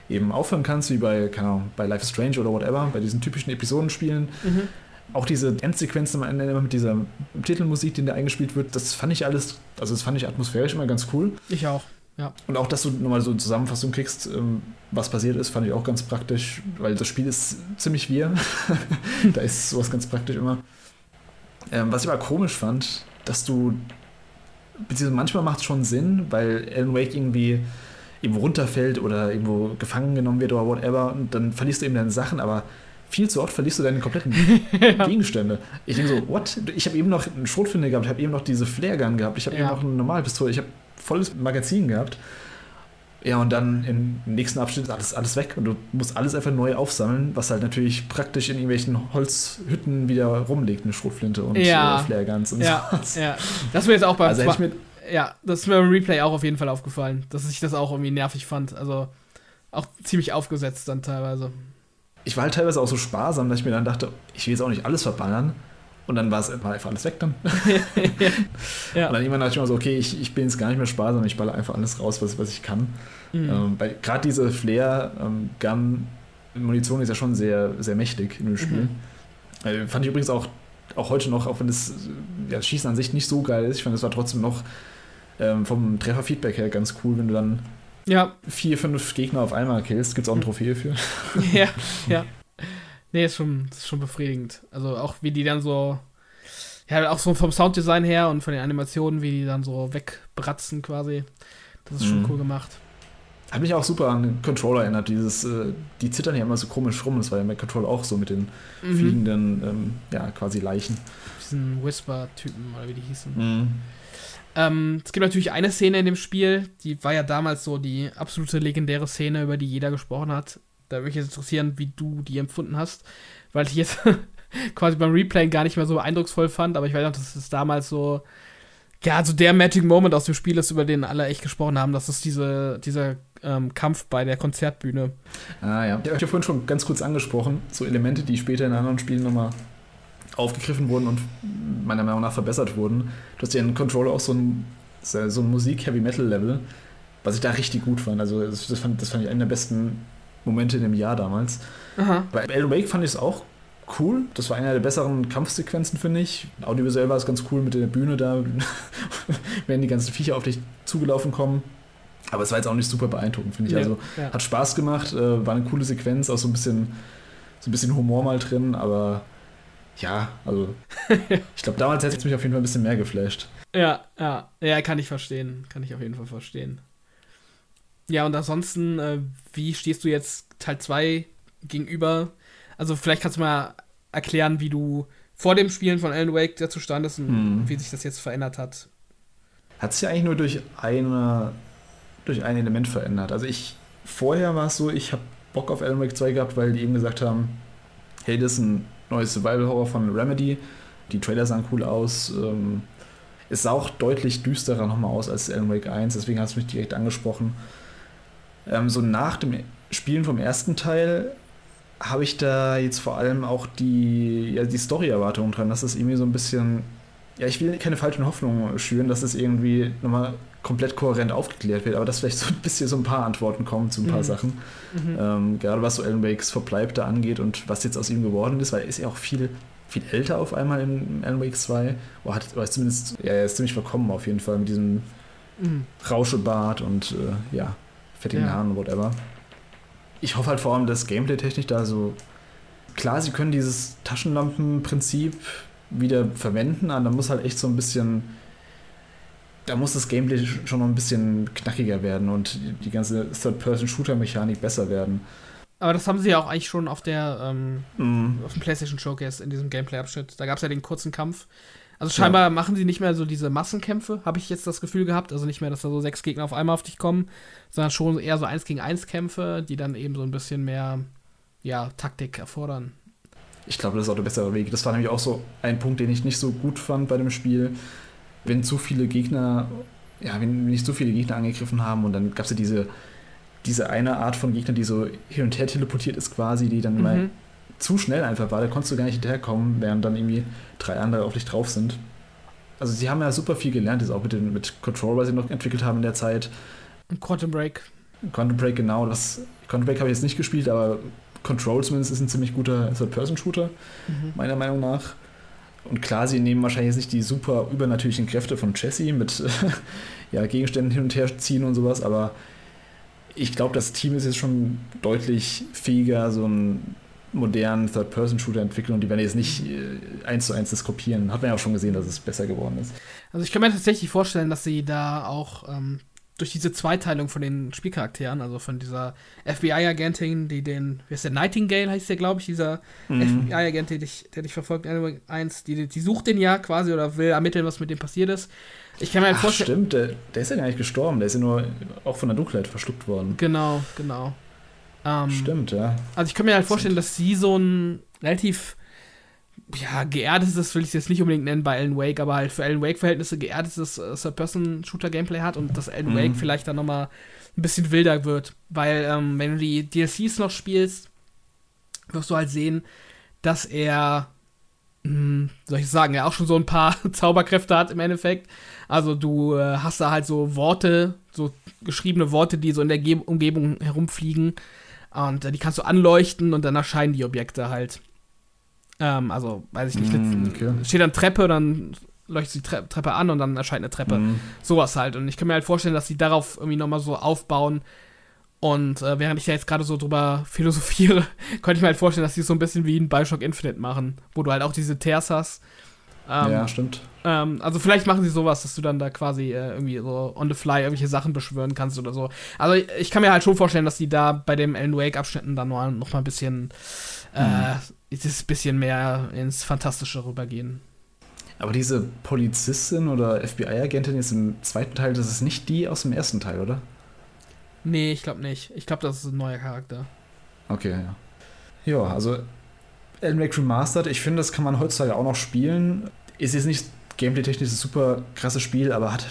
eben aufhören kannst, wie bei, keine Ahnung, bei Life is Strange oder whatever, bei diesen typischen Episodenspielen. Mhm. Auch diese Endsequenzen am Ende immer mit dieser Titelmusik, die da eingespielt wird, das fand ich alles, also das fand ich atmosphärisch immer ganz cool. Ich auch, ja. Und auch, dass du nochmal so eine Zusammenfassung kriegst, ähm, was passiert ist, fand ich auch ganz praktisch, weil das Spiel ist ziemlich wir. da ist sowas ganz praktisch immer. Ähm, was ich aber komisch fand, dass du beziehungsweise manchmal macht es schon Sinn, weil Alan Wake irgendwie irgendwo runterfällt oder irgendwo gefangen genommen wird oder whatever und dann verlierst du eben deine Sachen, aber viel zu oft verlierst du deine kompletten ja. Gegenstände. Ich denke so, what? Ich habe eben noch einen Schrotflinte gehabt, ich habe eben noch diese Flare-Gun gehabt, ich habe ja. eben noch eine normale Pistole, ich habe volles Magazin gehabt. Ja, und dann im nächsten Abschnitt ist alles, alles weg und du musst alles einfach neu aufsammeln, was halt natürlich praktisch in irgendwelchen Holzhütten wieder rumliegt, eine Schrotflinte und ja. äh, Flareguns und ja, sowas. Ja, das mir jetzt auch beim also mir ja, das ist mir beim Replay auch auf jeden Fall aufgefallen, dass ich das auch irgendwie nervig fand. Also auch ziemlich aufgesetzt dann teilweise. Ich war halt teilweise auch so sparsam, dass ich mir dann dachte, ich will jetzt auch nicht alles verballern. Und dann war es einfach alles weg dann. ja. Und dann irgendwann dachte ich mir so, okay, ich, ich bin jetzt gar nicht mehr sparsam, ich baller einfach alles raus, was, was ich kann. Mhm. Ähm, Gerade diese Flare-Gun-Munition ähm, ist ja schon sehr, sehr mächtig in dem Spiel. Mhm. Äh, fand ich übrigens auch, auch heute noch, auch wenn das ja, Schießen an sich nicht so geil ist, ich fand es war trotzdem noch ähm, vom Trefferfeedback her ganz cool, wenn du dann ja. vier, fünf Gegner auf einmal killst, gibt es auch eine mhm. Trophäe für. Ja, ja. Nee, ist schon, ist schon befriedigend. Also auch wie die dann so, ja, auch so vom Sounddesign her und von den Animationen, wie die dann so wegbratzen quasi. Das ist schon mhm. cool gemacht. Hat mich auch super an den Controller erinnert. Dieses, äh, die zittern ja immer so komisch rum. Das war ja bei Controller auch so mit den mhm. fliegenden, ähm, ja, quasi Leichen. Diesen Whisper-Typen, oder wie die hießen. Mhm. Ähm, es gibt natürlich eine Szene in dem Spiel, die war ja damals so die absolute legendäre Szene, über die jeder gesprochen hat. Da würde mich jetzt interessieren, wie du die empfunden hast, weil ich jetzt quasi beim Replay gar nicht mehr so eindrucksvoll fand, aber ich weiß noch, dass es damals so, ja, also der Magic Moment aus dem Spiel ist, über den alle echt gesprochen haben. Das ist diese, dieser ähm, Kampf bei der Konzertbühne. Ah ja. Ich habe ja vorhin schon ganz kurz angesprochen, so Elemente, die später in anderen Spielen nochmal aufgegriffen wurden und meiner Meinung nach verbessert wurden. Du hast ja in Controller auch so ein, so ein Musik-Heavy-Metal-Level, was ich da richtig gut fand. Also das fand, das fand ich einen der besten Momente in dem Jahr damals. Aha. Bei Alan Wake fand ich es auch cool. Das war einer der besseren Kampfsequenzen, finde ich. Audiovisuell war es ganz cool mit der Bühne da, wenn die ganzen Viecher auf dich zugelaufen kommen. Aber es war jetzt auch nicht super beeindruckend, finde ich. Ja, also ja. hat Spaß gemacht, äh, war eine coole Sequenz, auch so ein bisschen, so ein bisschen Humor mal drin, aber ja, also ich glaube, damals hätte es mich auf jeden Fall ein bisschen mehr geflasht. Ja, ja, ja, kann ich verstehen. Kann ich auf jeden Fall verstehen. Ja, und ansonsten, äh, wie stehst du jetzt Teil 2 gegenüber? Also vielleicht kannst du mal erklären, wie du vor dem Spielen von Alan Wake dazu standest und hm. wie sich das jetzt verändert hat. Hat sich ja eigentlich nur durch eine durch ein Element verändert. Also ich vorher war es so, ich habe Bock auf Alan Wake 2 gehabt, weil die eben gesagt haben, hey, das ist ein neues Survival Horror von Remedy. Die Trailer sahen cool aus. Ähm, es sah auch deutlich düsterer nochmal aus als Alan Wake 1, deswegen hast du mich direkt angesprochen. Ähm, so nach dem Spielen vom ersten Teil habe ich da jetzt vor allem auch die, ja, die Story-Erwartung dran, dass es irgendwie so ein bisschen, ja, ich will keine falschen Hoffnungen schüren, dass es irgendwie nochmal komplett kohärent aufgeklärt wird, aber dass vielleicht so ein bisschen so ein paar Antworten kommen zu ein paar mhm. Sachen. Mhm. Ähm, gerade was so Alan Wakes Verbleib da angeht und was jetzt aus ihm geworden ist, weil er ist ja auch viel viel älter auf einmal in Alan Wake 2. Oder hat, oder ist zumindest, ja, er ist ziemlich verkommen auf jeden Fall mit diesem mhm. Rauschebart und äh, ja, fettigen ja. Haaren, whatever. Ich hoffe halt vor allem, dass Gameplay-technisch da so. Klar, sie können dieses Taschenlampenprinzip wieder verwenden, aber da muss halt echt so ein bisschen. Da muss das Gameplay schon noch ein bisschen knackiger werden und die ganze Third-Person-Shooter-Mechanik besser werden. Aber das haben sie ja auch eigentlich schon auf der ähm, mm. auf dem PlayStation Showcase in diesem Gameplay-Abschnitt. Da gab es ja den kurzen Kampf. Also scheinbar ja. machen sie nicht mehr so diese Massenkämpfe, habe ich jetzt das Gefühl gehabt. Also nicht mehr, dass da so sechs Gegner auf einmal auf dich kommen, sondern schon eher so eins gegen eins Kämpfe, die dann eben so ein bisschen mehr ja, Taktik erfordern. Ich glaube, das ist auch der bessere Weg. Das war nämlich auch so ein Punkt, den ich nicht so gut fand bei dem Spiel. Wenn zu viele Gegner, ja, wenn nicht so viele Gegner angegriffen haben und dann gab es ja diese diese eine Art von Gegner, die so hin und her teleportiert ist quasi, die dann mhm. immer zu schnell einfach war. Da konntest du gar nicht hinterherkommen, während dann irgendwie drei andere auf dich drauf sind. Also sie haben ja super viel gelernt, jetzt auch mit, den, mit Control, was sie noch entwickelt haben in der Zeit. Und Quantum Break. Quantum Break, genau. Das, Quantum Break habe ich jetzt nicht gespielt, aber Control zumindest ist ein ziemlich guter Third-Person-Shooter, mhm. meiner Meinung nach. Und klar, sie nehmen wahrscheinlich jetzt nicht die super übernatürlichen Kräfte von Jesse mit ja, Gegenständen hin und her ziehen und sowas, aber ich glaube, das Team ist jetzt schon deutlich fähiger, so einen modernen Third-Person-Shooter entwickeln und die werden jetzt nicht äh, eins zu eins das kopieren. Hat man ja auch schon gesehen, dass es besser geworden ist. Also ich kann mir tatsächlich vorstellen, dass sie da auch ähm, durch diese Zweiteilung von den Spielcharakteren, also von dieser FBI-Agentin, die den, wie heißt der, Nightingale heißt der, glaube ich, dieser mhm. FBI-Agent, der dich, der dich verfolgt, eins, die, die sucht den ja quasi oder will ermitteln, was mit dem passiert ist. Ich kann mir halt Ach, vorstellen. Stimmt, der, der, ist ja gar nicht gestorben, der ist ja nur auch von der Dunkelheit verschluckt worden. Genau, genau. Ähm, stimmt, ja. Also ich kann mir halt vorstellen, dass sie so ein relativ ja, geerdetes will ich jetzt nicht unbedingt nennen bei Alan Wake, aber halt für Alan Wake-Verhältnisse geerdetes äh, Third-Person-Shooter-Gameplay hat und dass Alan mhm. Wake vielleicht dann nochmal ein bisschen wilder wird. Weil, ähm, wenn du die DLCs noch spielst, wirst du halt sehen, dass er, mh, hm, soll ich sagen, er auch schon so ein paar Zauberkräfte hat im Endeffekt. Also du äh, hast da halt so Worte, so geschriebene Worte, die so in der Ge Umgebung herumfliegen. Und äh, die kannst du anleuchten und dann erscheinen die Objekte halt. Ähm, also, weiß ich nicht, mm, okay. steht dann Treppe, dann leuchtet die Tre Treppe an und dann erscheint eine Treppe. Mm. Sowas halt. Und ich kann mir halt vorstellen, dass sie darauf irgendwie nochmal so aufbauen. Und äh, während ich ja jetzt gerade so drüber philosophiere, könnte ich mir halt vorstellen, dass sie so ein bisschen wie ein Bioshock Infinite machen, wo du halt auch diese Tears hast. Ähm, ja, stimmt. Ähm, also vielleicht machen sie sowas, dass du dann da quasi äh, irgendwie so on the fly irgendwelche Sachen beschwören kannst oder so. Also ich, ich kann mir halt schon vorstellen, dass die da bei dem Alan Wake Abschnitten dann noch, noch mal ein bisschen äh, mhm ein bisschen mehr ins Fantastische rübergehen. Aber diese Polizistin oder FBI-Agentin jetzt im zweiten Teil, das ist nicht die aus dem ersten Teil, oder? Nee, ich glaube nicht. Ich glaube, das ist ein neuer Charakter. Okay, ja. Ja, also Alan Wake Remastered, ich finde, das kann man heutzutage auch noch spielen. Ist jetzt nicht gameplay-technisch ein super krasses Spiel, aber hat,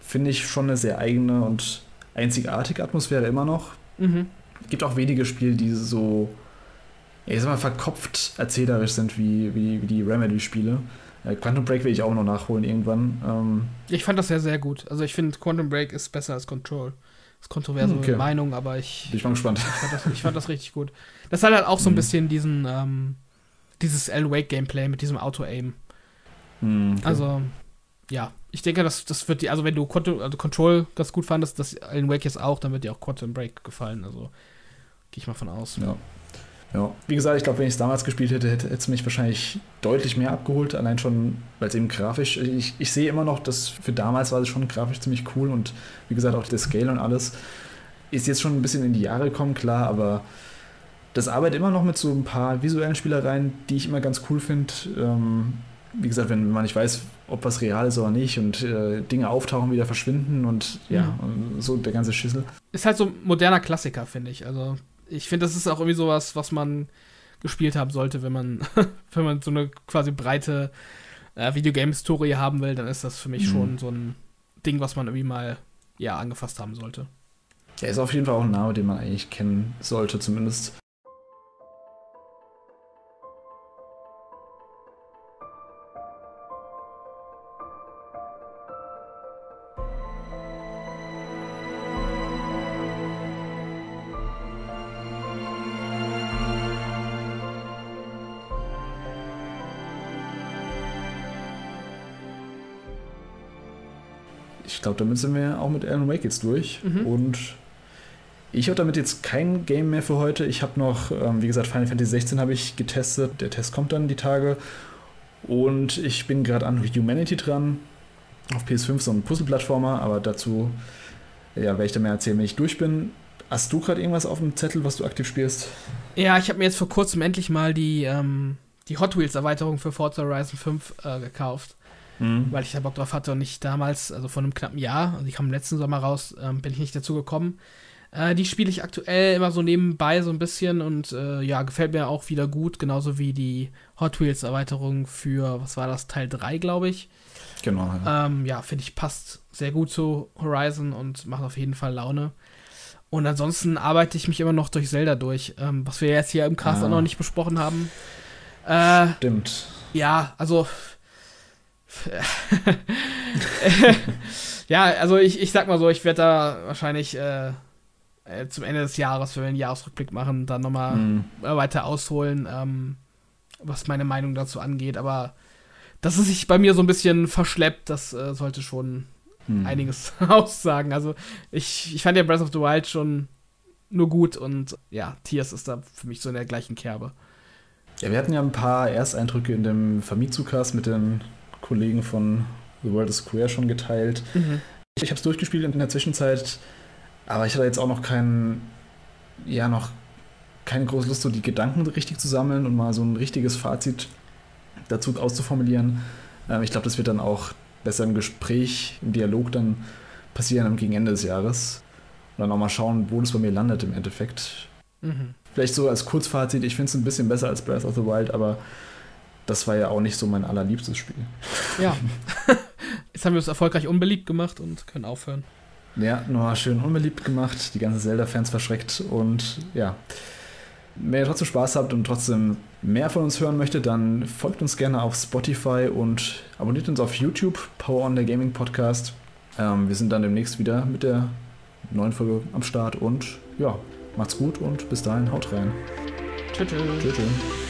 finde ich, schon eine sehr eigene und einzigartige Atmosphäre immer noch. Mhm. Gibt auch wenige Spiele, die so ich sag mal, verkopft erzählerisch sind wie, wie, wie die Remedy-Spiele. Äh, Quantum Break will ich auch noch nachholen irgendwann. Ähm ich fand das ja sehr gut. Also ich finde Quantum Break ist besser als Control. Das ist kontroverse okay. Meinung, aber ich. Bin ich mal gespannt. Ich fand, das, ich fand das richtig gut. Das hat halt auch so ein mhm. bisschen diesen, ähm, dieses Alan Wake Gameplay mit diesem Auto-Aim. Mhm, okay. Also, ja. Ich denke, das, das wird dir, also wenn du Quantum, also Control ganz gut fandest, das Alan Wake jetzt auch, dann wird dir auch Quantum Break gefallen. Also, gehe ich mal von aus. Ja. Ja, wie gesagt, ich glaube, wenn ich es damals gespielt hätte, hätte es mich wahrscheinlich deutlich mehr abgeholt. Allein schon, weil es eben grafisch, ich, ich sehe immer noch, dass für damals war es schon grafisch ziemlich cool und wie gesagt, auch der Scale und alles ist jetzt schon ein bisschen in die Jahre gekommen, klar, aber das arbeitet immer noch mit so ein paar visuellen Spielereien, die ich immer ganz cool finde. Ähm, wie gesagt, wenn man nicht weiß, ob was real ist oder nicht und äh, Dinge auftauchen, wieder verschwinden und ja, mhm. so der ganze Schissel. Ist halt so ein moderner Klassiker, finde ich. Also ich finde, das ist auch irgendwie sowas, was man gespielt haben sollte, wenn man, wenn man so eine quasi breite äh, Videogame-Historie haben will, dann ist das für mich mhm. schon so ein Ding, was man irgendwie mal ja angefasst haben sollte. Ja, ist auf jeden Fall auch ein Name, den man eigentlich kennen sollte, zumindest. Glaube, damit sind wir auch mit Alan Wake jetzt durch. Mhm. Und ich habe damit jetzt kein Game mehr für heute. Ich habe noch, ähm, wie gesagt, Final Fantasy 16 habe ich getestet. Der Test kommt dann die Tage. Und ich bin gerade an Humanity dran. Auf PS5 so ein Puzzle-Plattformer, aber dazu ja, werde ich dann mehr erzählen, wenn ich durch bin. Hast du gerade irgendwas auf dem Zettel, was du aktiv spielst? Ja, ich habe mir jetzt vor kurzem endlich mal die, ähm, die Hot Wheels-Erweiterung für Forza Horizon 5 äh, gekauft. Mhm. Weil ich da Bock drauf hatte und nicht damals, also vor einem knappen Jahr, also ich kam im letzten Sommer raus, ähm, bin ich nicht dazu gekommen. Äh, die spiele ich aktuell immer so nebenbei so ein bisschen und äh, ja, gefällt mir auch wieder gut, genauso wie die Hot Wheels Erweiterung für, was war das, Teil 3, glaube ich. Genau. Ja, ähm, ja finde ich, passt sehr gut zu Horizon und macht auf jeden Fall Laune. Und ansonsten arbeite ich mich immer noch durch Zelda durch, ähm, was wir jetzt hier im Cast ah. auch noch nicht besprochen haben. Äh, Stimmt. Ja, also. ja, also ich, ich sag mal so, ich werde da wahrscheinlich äh, äh, zum Ende des Jahres, wenn wir einen Jahresrückblick machen, dann nochmal mhm. weiter ausholen, ähm, was meine Meinung dazu angeht. Aber dass es sich bei mir so ein bisschen verschleppt, das äh, sollte schon mhm. einiges aussagen. Also ich, ich fand ja Breath of the Wild schon nur gut und ja, Tears ist da für mich so in der gleichen Kerbe. Ja, wir hatten ja ein paar Ersteindrücke in dem Famitsu-Cast mit den Kollegen von The World is Square schon geteilt. Mhm. Ich, ich habe es durchgespielt in der Zwischenzeit aber ich hatte jetzt auch noch keinen, ja, noch keine große Lust, so die Gedanken richtig zu sammeln und mal so ein richtiges Fazit dazu auszuformulieren. Ähm, ich glaube, das wird dann auch besser im Gespräch, im Dialog dann passieren am Gegenende des Jahres. Und dann auch mal schauen, wo das bei mir landet im Endeffekt. Mhm. Vielleicht so als Kurzfazit, ich finde es ein bisschen besser als Breath of the Wild, aber das war ja auch nicht so mein allerliebstes Spiel. Ja. Jetzt haben wir es erfolgreich unbeliebt gemacht und können aufhören. Ja, nochmal schön unbeliebt gemacht, die ganzen Zelda-Fans verschreckt und ja. Wenn ihr trotzdem Spaß habt und trotzdem mehr von uns hören möchtet, dann folgt uns gerne auf Spotify und abonniert uns auf YouTube, Power on the Gaming Podcast. Ähm, wir sind dann demnächst wieder mit der neuen Folge am Start und ja, macht's gut und bis dahin haut rein. Tschüss. Tschüss.